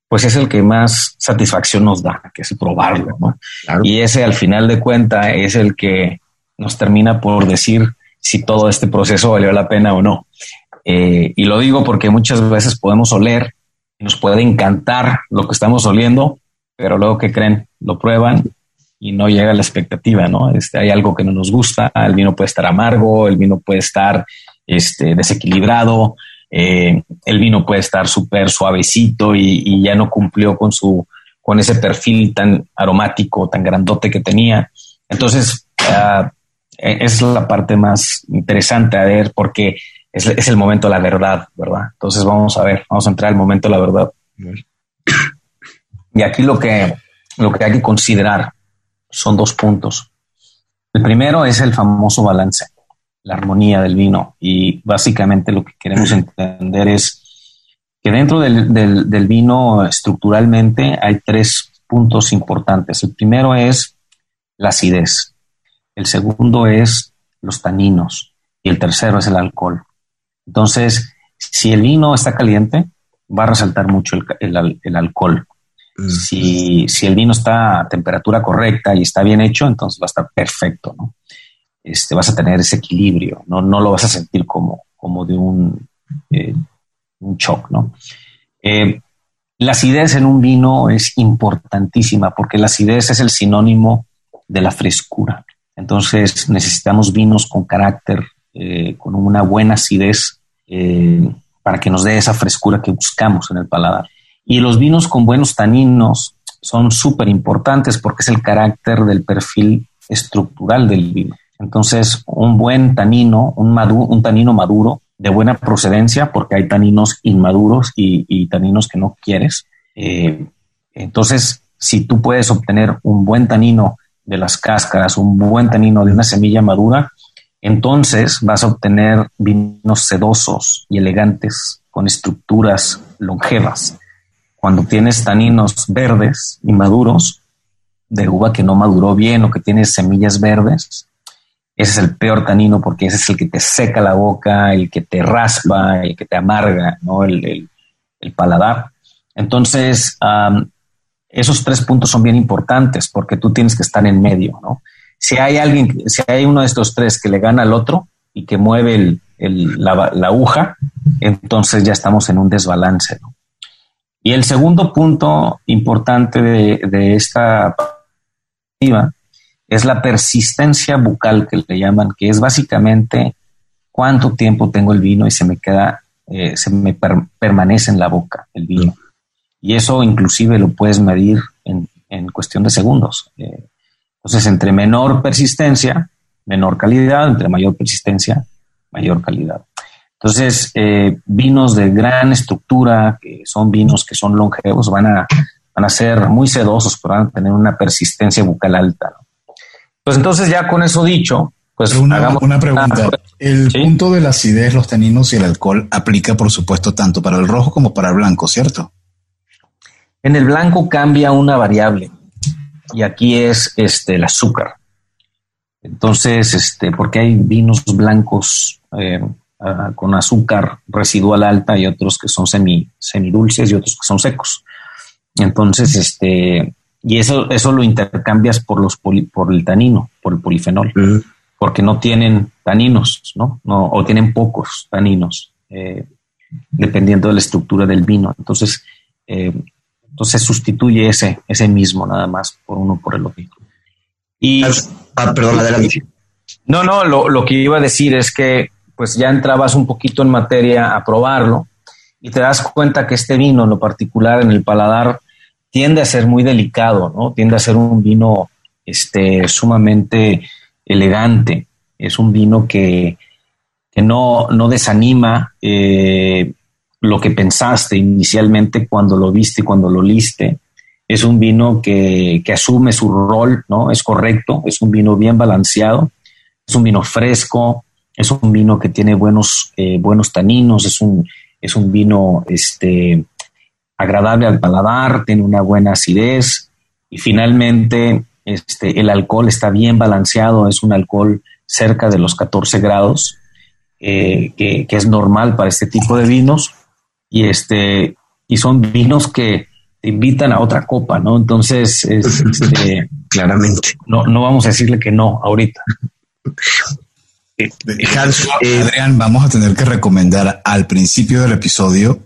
pues es el que más satisfacción nos da, que es probarlo, ¿no? Y ese al final de cuenta es el que nos termina por decir si todo este proceso valió la pena o no. Eh, y lo digo porque muchas veces podemos oler, nos puede encantar lo que estamos oliendo, pero luego que creen, lo prueban y no llega la expectativa, ¿no? Este, hay algo que no nos gusta, el vino puede estar amargo, el vino puede estar este, desequilibrado, eh, el vino puede estar súper suavecito y, ya no cumplió con su con ese perfil tan aromático, tan grandote que tenía. Entonces, uh, es la parte más interesante a ver porque es, es, el momento de la verdad, ¿verdad? Entonces vamos a ver, vamos a entrar al momento de la verdad. Y aquí lo que, lo que hay que considerar son dos puntos. El primero es el famoso balance la armonía del vino. Y básicamente lo que queremos entender es que dentro del, del, vino estructuralmente hay tres puntos importantes. El primero es la acidez, el segundo es los taninos y el tercero es el alcohol. Entonces, si el vino está caliente, va a resaltar mucho el, el, alcohol. Mm. Si, si, el vino está a temperatura correcta y está bien hecho, entonces va a estar perfecto. ¿no? este, vas a tener ese equilibrio, no, no lo vas a sentir como, como de un, eh, un shock, ¿no? Eh, la acidez en un vino es importantísima porque la acidez es el sinónimo de la frescura. Entonces necesitamos vinos con carácter, eh, con una buena acidez para que nos dé esa frescura que buscamos en el paladar. Y los vinos con buenos taninos son súper importantes porque es el carácter del perfil estructural del vino. Entonces, un buen tanino, un, un tanino maduro de buena procedencia, porque hay taninos inmaduros y, taninos que no quieres. Eh, entonces, si tú puedes obtener un buen tanino de las cáscaras, un buen tanino de una semilla madura, entonces vas a obtener vinos sedosos y elegantes con estructuras longevas. Cuando tienes taninos verdes y maduros, de uva que no maduró bien o que tiene semillas verdes, ese es el peor tanino porque ese es el que te seca la boca, el que te raspa, el que te amarga, ¿no? El, paladar. Entonces, esos tres puntos son bien importantes porque tú tienes que estar en medio, ¿no? Si hay alguien, si hay uno de estos tres que le gana al otro y que mueve la, aguja, entonces ya estamos en un desbalance, ¿no? Y el segundo punto importante de, de esta es la persistencia bucal que le llaman, que es básicamente cuánto tiempo tengo el vino y se me queda, eh, se me permanece en la boca el vino. Y eso inclusive lo puedes medir en, cuestión de segundos. Eh, entonces, entre menor persistencia, menor calidad, entre mayor persistencia, mayor calidad. Entonces, eh, vinos de gran estructura, que son vinos que son longevos, van a, van a ser muy sedosos, pero van a tener una persistencia bucal alta. Pues entonces ya con eso dicho, pues una, una pregunta. el punto de la acidez, los taninos y el alcohol aplica, por supuesto, tanto para el rojo como para el blanco, ¿cierto? En el blanco cambia una variable y aquí es este el azúcar. Entonces, este, porque hay vinos blancos eh, con azúcar residual alta y otros que son semi, semidulces y otros que son secos. Entonces, este, y eso, eso lo intercambias por los por el tanino, por el polifenol, porque no tienen taninos, ¿no? no o tienen pocos taninos, eh, dependiendo de la estructura del vino. Entonces, eh, entonces sustituye ese, ese mismo nada más por uno por el otro. Y, ah, perdón, adelante. No, no, lo, lo que iba a decir es que pues ya entrabas un poquito en materia a probarlo y te das cuenta que este vino, en lo particular en el paladar, tiende a ser muy delicado, ¿no? Tiende a ser un vino este, sumamente elegante. Es un vino que, no, no, desanima eh, lo que pensaste inicialmente cuando lo viste, cuando lo liste. Es un vino que, asume su rol, ¿no? Es correcto, es un vino bien balanceado, es un vino fresco, es un vino que tiene buenos, eh, buenos taninos, es un, es un vino este, agradable al paladar, tiene una buena acidez y finalmente este, el alcohol está bien balanceado, es un alcohol cerca de los 14 grados, eh, que, es normal para este tipo de vinos y, este, y son vinos que te invitan a otra copa, ¿no? Entonces, este, claramente, no, no vamos a decirle que no ahorita. Eh, eh, Adrián, vamos a tener que recomendar al principio del episodio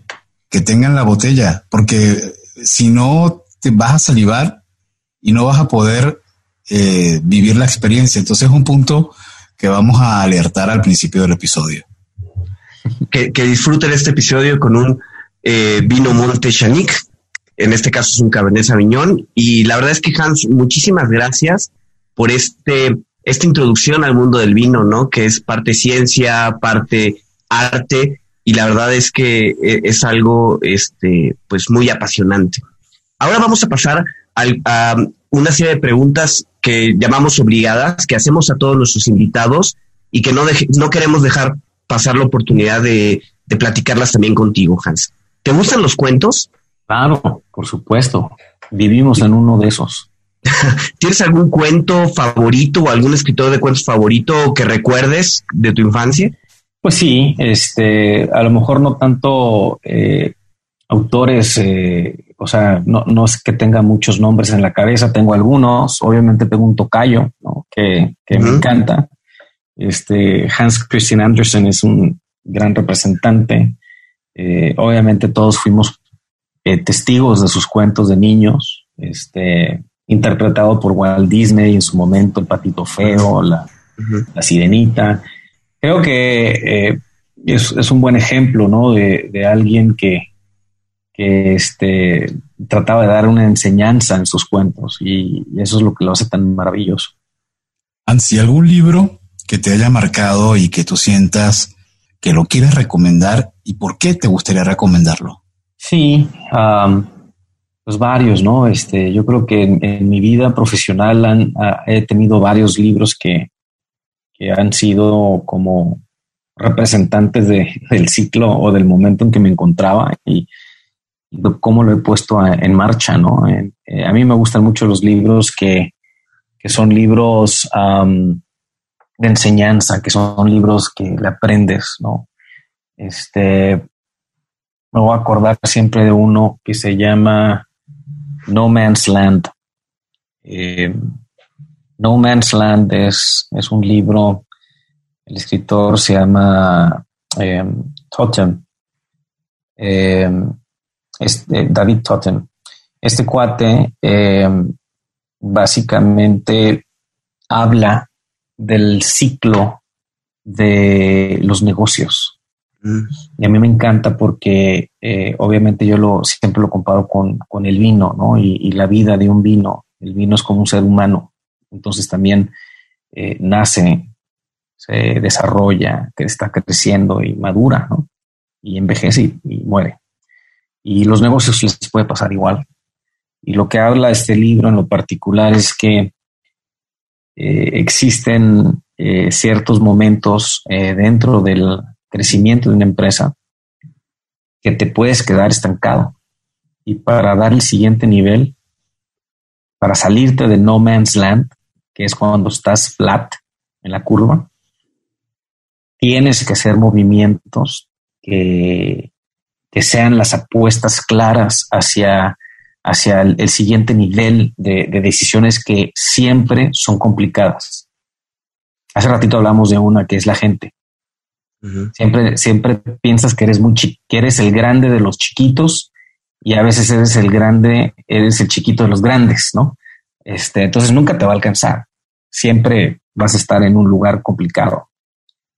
que tengan la botella, porque si no te vas a salivar y no vas a poder eh, vivir la experiencia. Entonces es un punto que vamos a alertar al principio del episodio. Que, disfruten este episodio con un eh, vino Monte Chanic. En este caso es un Cabernet Sauvignon. Y la verdad es que Hans, muchísimas gracias por este, esta introducción al mundo del vino, ¿no? Que es parte ciencia, parte arte y la verdad es que eh, es algo este, pues muy apasionante. Ahora vamos a pasar a una serie de preguntas que llamamos obligadas, que hacemos a todos nuestros invitados y que no, no queremos dejar pasar la oportunidad de, de platicarlas también contigo, Hans. ¿Te gustan los cuentos? Claro, por supuesto. Vivimos en uno de esos. ¿Tienes algún cuento favorito o algún escritor de cuentos favorito que recuerdes de tu infancia? Pues sí, este, a lo mejor no tanto eh, autores, eh, o sea, no, no, es que tenga muchos nombres en la cabeza, tengo algunos, obviamente tengo un tocayo que, me encanta. Este, Hans Christian Andersen es un gran representante. Eh, obviamente todos fuimos testigos de sus cuentos de niños, este, interpretado por Walt Disney en su momento, el patito feo, la, la sirenita. Creo que eh, es, un buen ejemplo, ¿no? De, alguien que, este, trataba de dar una enseñanza en sus cuentos y eso es lo que lo hace tan maravilloso. Ansi, ¿algún libro que te haya marcado y que tú sientas que lo quieres recomendar y por qué te gustaría recomendarlo? Sí, pues varios, ¿no? Este, yo creo que en, mi vida profesional he tenido varios libros que, que han sido como representantes del ciclo o del momento en que me encontraba y, cómo lo he puesto en marcha, ¿no? Eh, a mí me gustan mucho los libros que, son libros de enseñanza, que son libros que le aprendes, ¿no? Este, me voy a acordar siempre de uno que se llama No Man's Land. Eh, no Man's Land es, es un libro, el escritor se llama eh, Totem, eh, este, David Totem. Este cuate básicamente habla del ciclo de los negocios. Mm. Y a mí me encanta porque eh, obviamente yo lo siempre lo comparo con, el vino, ¿no? Y, la vida de un vino. El vino es como un ser humano. Entonces también eh, nace, se desarrolla, que está creciendo y madura, ¿no? Y envejece y, muere. Y los negocios les puede pasar igual. Y lo que habla este libro en lo particular es que eh, existen eh, ciertos momentos eh, dentro del crecimiento de una empresa que te puedes quedar estancado. Y para dar el siguiente nivel, para salirte de no man's land, que es cuando estás flat en la curva, tienes que hacer movimientos que, que sean las apuestas claras hacia hacia el, siguiente nivel de, decisiones que siempre son complicadas. Hace ratito hablamos de una que es la gente. Siempre, siempre piensas que eres muy que eres el grande de los chiquitos y a veces eres el grande, eres el chiquito de los grandes, ¿no? Este, entonces nunca te va a alcanzar. Siempre vas a estar en un lugar complicado.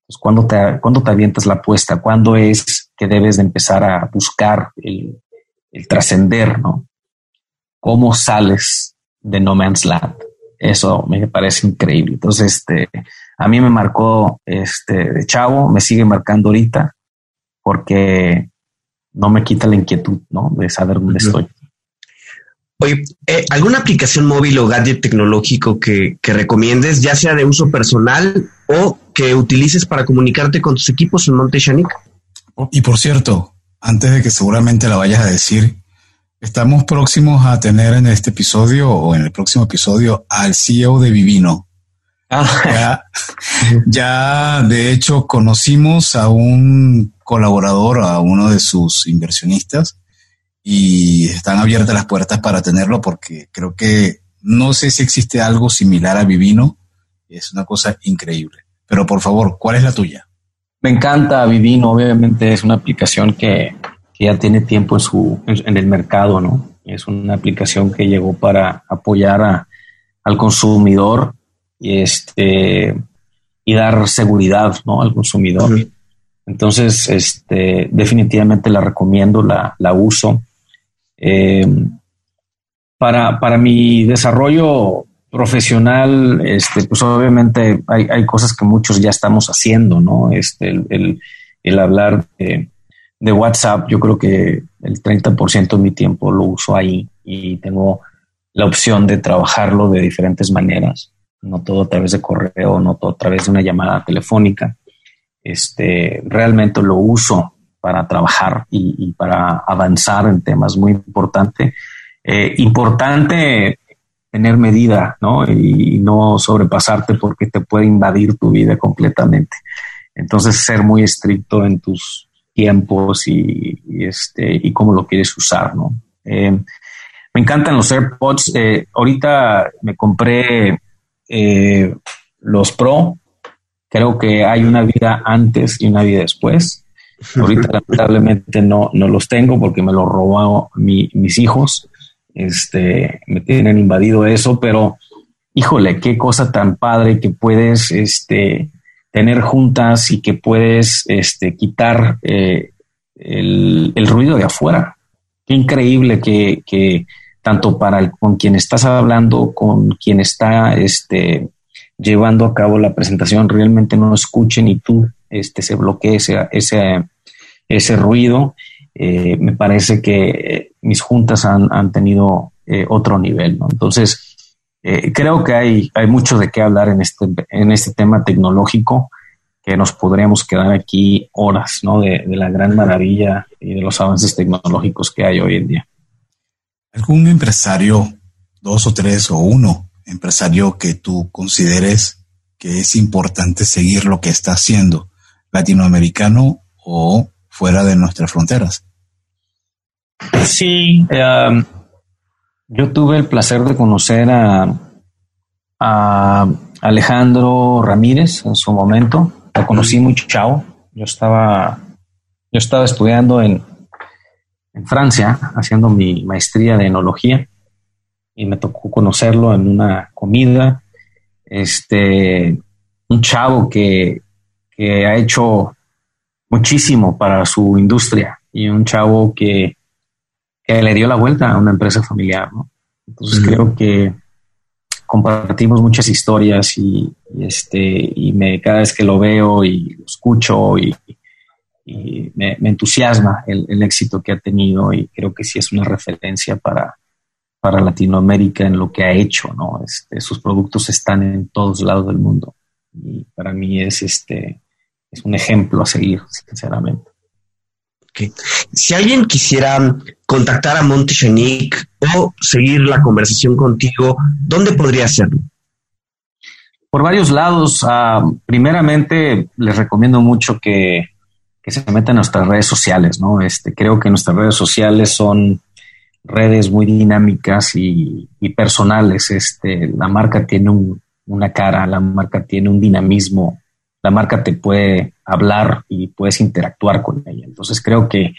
Pues cuando te, cuando te avientas la apuesta, cuándo es que debes de empezar a buscar el, el trascender, ¿no? Cómo sales de No Man's Land. Eso me parece increíble. Entonces, este, a mí me marcó este, de chavo, me sigue marcando ahorita, porque no me quita la inquietud, ¿no? De saber dónde estoy. Oye, eh, ¿alguna aplicación móvil o gadget tecnológico que, que, recomiendes, ya sea de uso personal o que utilices para comunicarte con tus equipos en Monte Y por cierto, antes de que seguramente la vayas a decir, Estamos próximos a tener en este episodio o en el próximo episodio al CEO de Vivino. Ah. Ya, de hecho conocimos a un colaborador, a uno de sus inversionistas y están abiertas las puertas para tenerlo porque creo que no sé si existe algo similar a Vivino. Es una cosa increíble. Pero por favor, ¿cuál es la tuya? Me encanta Vivino. Obviamente es una aplicación que que ya tiene tiempo en, su, en el mercado, ¿no? Es una aplicación que llegó para apoyar al consumidor y, este, y dar seguridad ¿no? al consumidor. Entonces, este, definitivamente la recomiendo, la, la uso. Eh, para, para mi desarrollo profesional, este, pues obviamente hay, hay, cosas que muchos ya estamos haciendo, ¿no? Este, el, el, el hablar de de WhatsApp, yo creo que el 30% de mi tiempo lo uso ahí y tengo la opción de trabajarlo de diferentes maneras, no todo a través de correo, no todo a través de una llamada telefónica. Este, realmente lo uso para trabajar y, para avanzar en temas muy importantes. Eh, importante tener medida, ¿no? Y no sobrepasarte porque te puede invadir tu vida completamente. Entonces, ser muy estricto en tus tiempos y, este, y cómo lo quieres usar, ¿no? Eh, me encantan los AirPods. Eh, ahorita me compré eh, los Pro. Creo que hay una vida antes y una vida después. Ahorita lamentablemente no, no los tengo porque me los robó mis hijos. Este, me tienen invadido eso, pero híjole, qué cosa tan padre que puedes este, tener juntas y que puedes este, quitar eh, el, ruido de afuera. Qué increíble que, que tanto para el, con quien estás hablando, con quien está este, llevando a cabo la presentación, realmente no escuchen y tú este, se bloquee ese, ese, ese ruido. Eh, me parece que mis juntas han, han tenido eh, otro nivel. Entonces, eh, creo que hay, hay mucho de qué hablar en este, en este tema tecnológico, que nos podríamos quedar aquí horas, ¿no? De, la gran maravilla y de los avances tecnológicos que hay hoy en día. ¿Algún empresario, dos o tres o uno, empresario que tú consideres que es importante seguir lo que está haciendo latinoamericano o fuera de nuestras fronteras. Sí, em, yo tuve el placer de conocer a, Alejandro Ramírez en su momento. Lo conocí muy chao. Yo estaba, yo estaba estudiando en, en Francia, haciendo mi maestría de enología, y me tocó conocerlo en una comida. Este, un chavo que, que ha hecho muchísimo para su industria y un chavo que que le dio la vuelta a una empresa familiar. ¿no? Entonces creo que compartimos muchas historias y, este y me cada vez que lo veo y lo escucho y, me, entusiasma el, éxito que ha tenido y creo que sí es una referencia para, para Latinoamérica en lo que ha hecho, ¿no? Este, sus productos están en todos lados del mundo y para mí es este es un ejemplo a seguir, sinceramente. Si alguien quisiera contactar a Monte o seguir la conversación contigo, ¿dónde podría hacerlo? Por varios lados. Ah, primeramente, les recomiendo mucho que, se metan a nuestras redes sociales, ¿no? Este, creo que nuestras redes sociales son redes muy dinámicas y, personales. Este, la marca tiene una cara, la marca tiene un dinamismo la marca te puede hablar y puedes interactuar con ella. Entonces creo que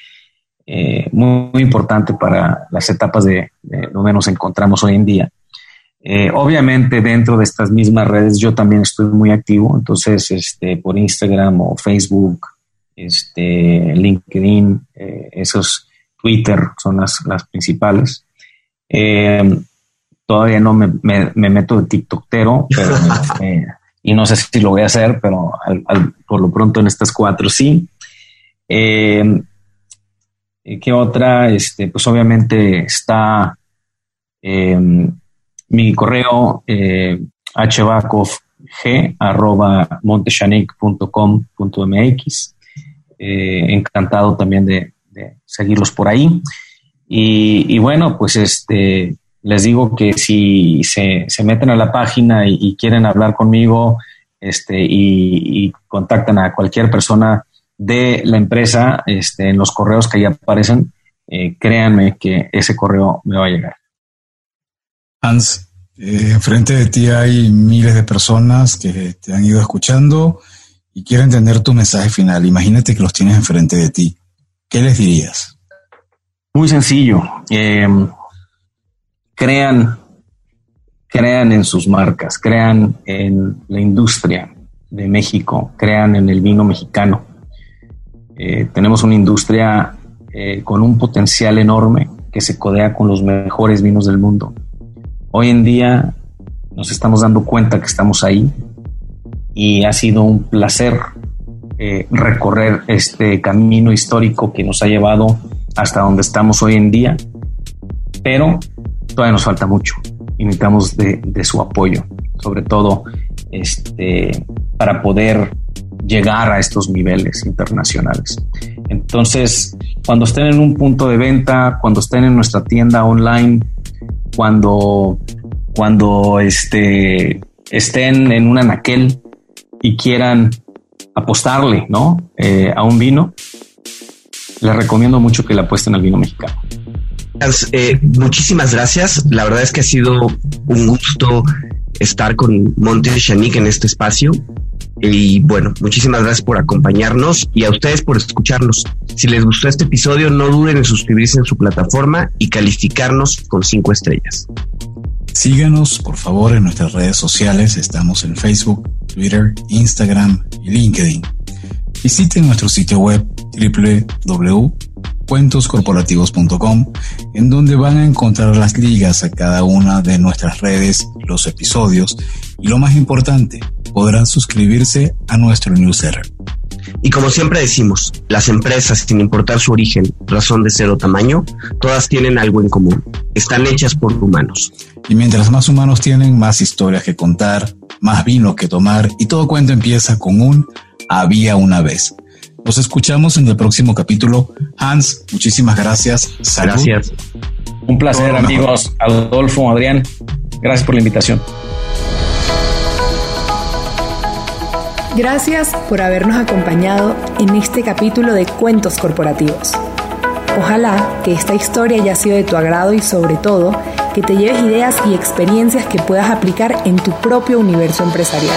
eh, muy, importante para las etapas de, donde nos encontramos hoy en día. Eh, obviamente dentro de estas mismas redes yo también estoy muy activo, entonces este, por Instagram o Facebook, este, LinkedIn, eh, esos Twitter son las, las principales. todavía no me, me, meto de TikToktero, pero y no sé si lo voy a hacer, pero por lo pronto en estas cuatro sí. Eh, ¿Qué otra? Este, pues obviamente está em, mi correo eh, arroba monteshanic.com.mx. Eh, encantado también de, seguirlos por ahí. Y, bueno, pues este, les digo que si se, meten a la página y, quieren hablar conmigo este, y, contactan a cualquier persona de la empresa este, en los correos que ahí aparecen, eh, créanme que ese correo me va a llegar. Hans, eh, enfrente de ti hay miles de personas que te han ido escuchando y quieren tener tu mensaje final. Imagínate que los tienes enfrente de ti. ¿Qué les dirías? Muy sencillo. Eh, crean, crean en sus marcas, crean en la industria de México, crean en el vino mexicano. Eh, tenemos una industria eh, con un potencial enorme que se codea con los mejores vinos del mundo. Hoy en día nos estamos dando cuenta que estamos ahí y ha sido un placer eh, recorrer este camino histórico que nos ha llevado hasta donde estamos hoy en día, pero todavía nos falta mucho y necesitamos de, su apoyo, sobre todo este, para poder llegar a estos niveles internacionales. Entonces, cuando estén en un punto de venta, cuando estén en nuestra tienda online, cuando, cuando este, estén en un anaquel y quieran apostarle ¿no? Eh, a un vino, les recomiendo mucho que le apuesten al vino mexicano. Eh, muchísimas gracias. La verdad es que ha sido un gusto estar con Monte Shanique en este espacio. Y bueno, muchísimas gracias por acompañarnos y a ustedes por escucharnos. Si les gustó este episodio, no duden en suscribirse en su plataforma y calificarnos con cinco estrellas. Síganos, por favor, en nuestras redes sociales. Estamos en Facebook, Twitter, Instagram y LinkedIn. Visiten nuestro sitio web www cuentoscorporativos.com, en donde van a encontrar las ligas a cada una de nuestras redes, los episodios y lo más importante, podrán suscribirse a nuestro newsletter. Y como siempre decimos, las empresas, sin importar su origen, razón de ser o tamaño, todas tienen algo en común. Están hechas por humanos. Y mientras más humanos tienen, más historias que contar, más vino que tomar, y todo cuento empieza con un había una vez. Nos escuchamos en el próximo capítulo. Hans, muchísimas gracias. Gracias. Un placer, amigos. Adolfo, Adrián, gracias por la invitación. Gracias por habernos acompañado en este capítulo de Cuentos Corporativos. Ojalá que esta historia haya sido de tu agrado y sobre todo que te lleves ideas y experiencias que puedas aplicar en tu propio universo empresarial.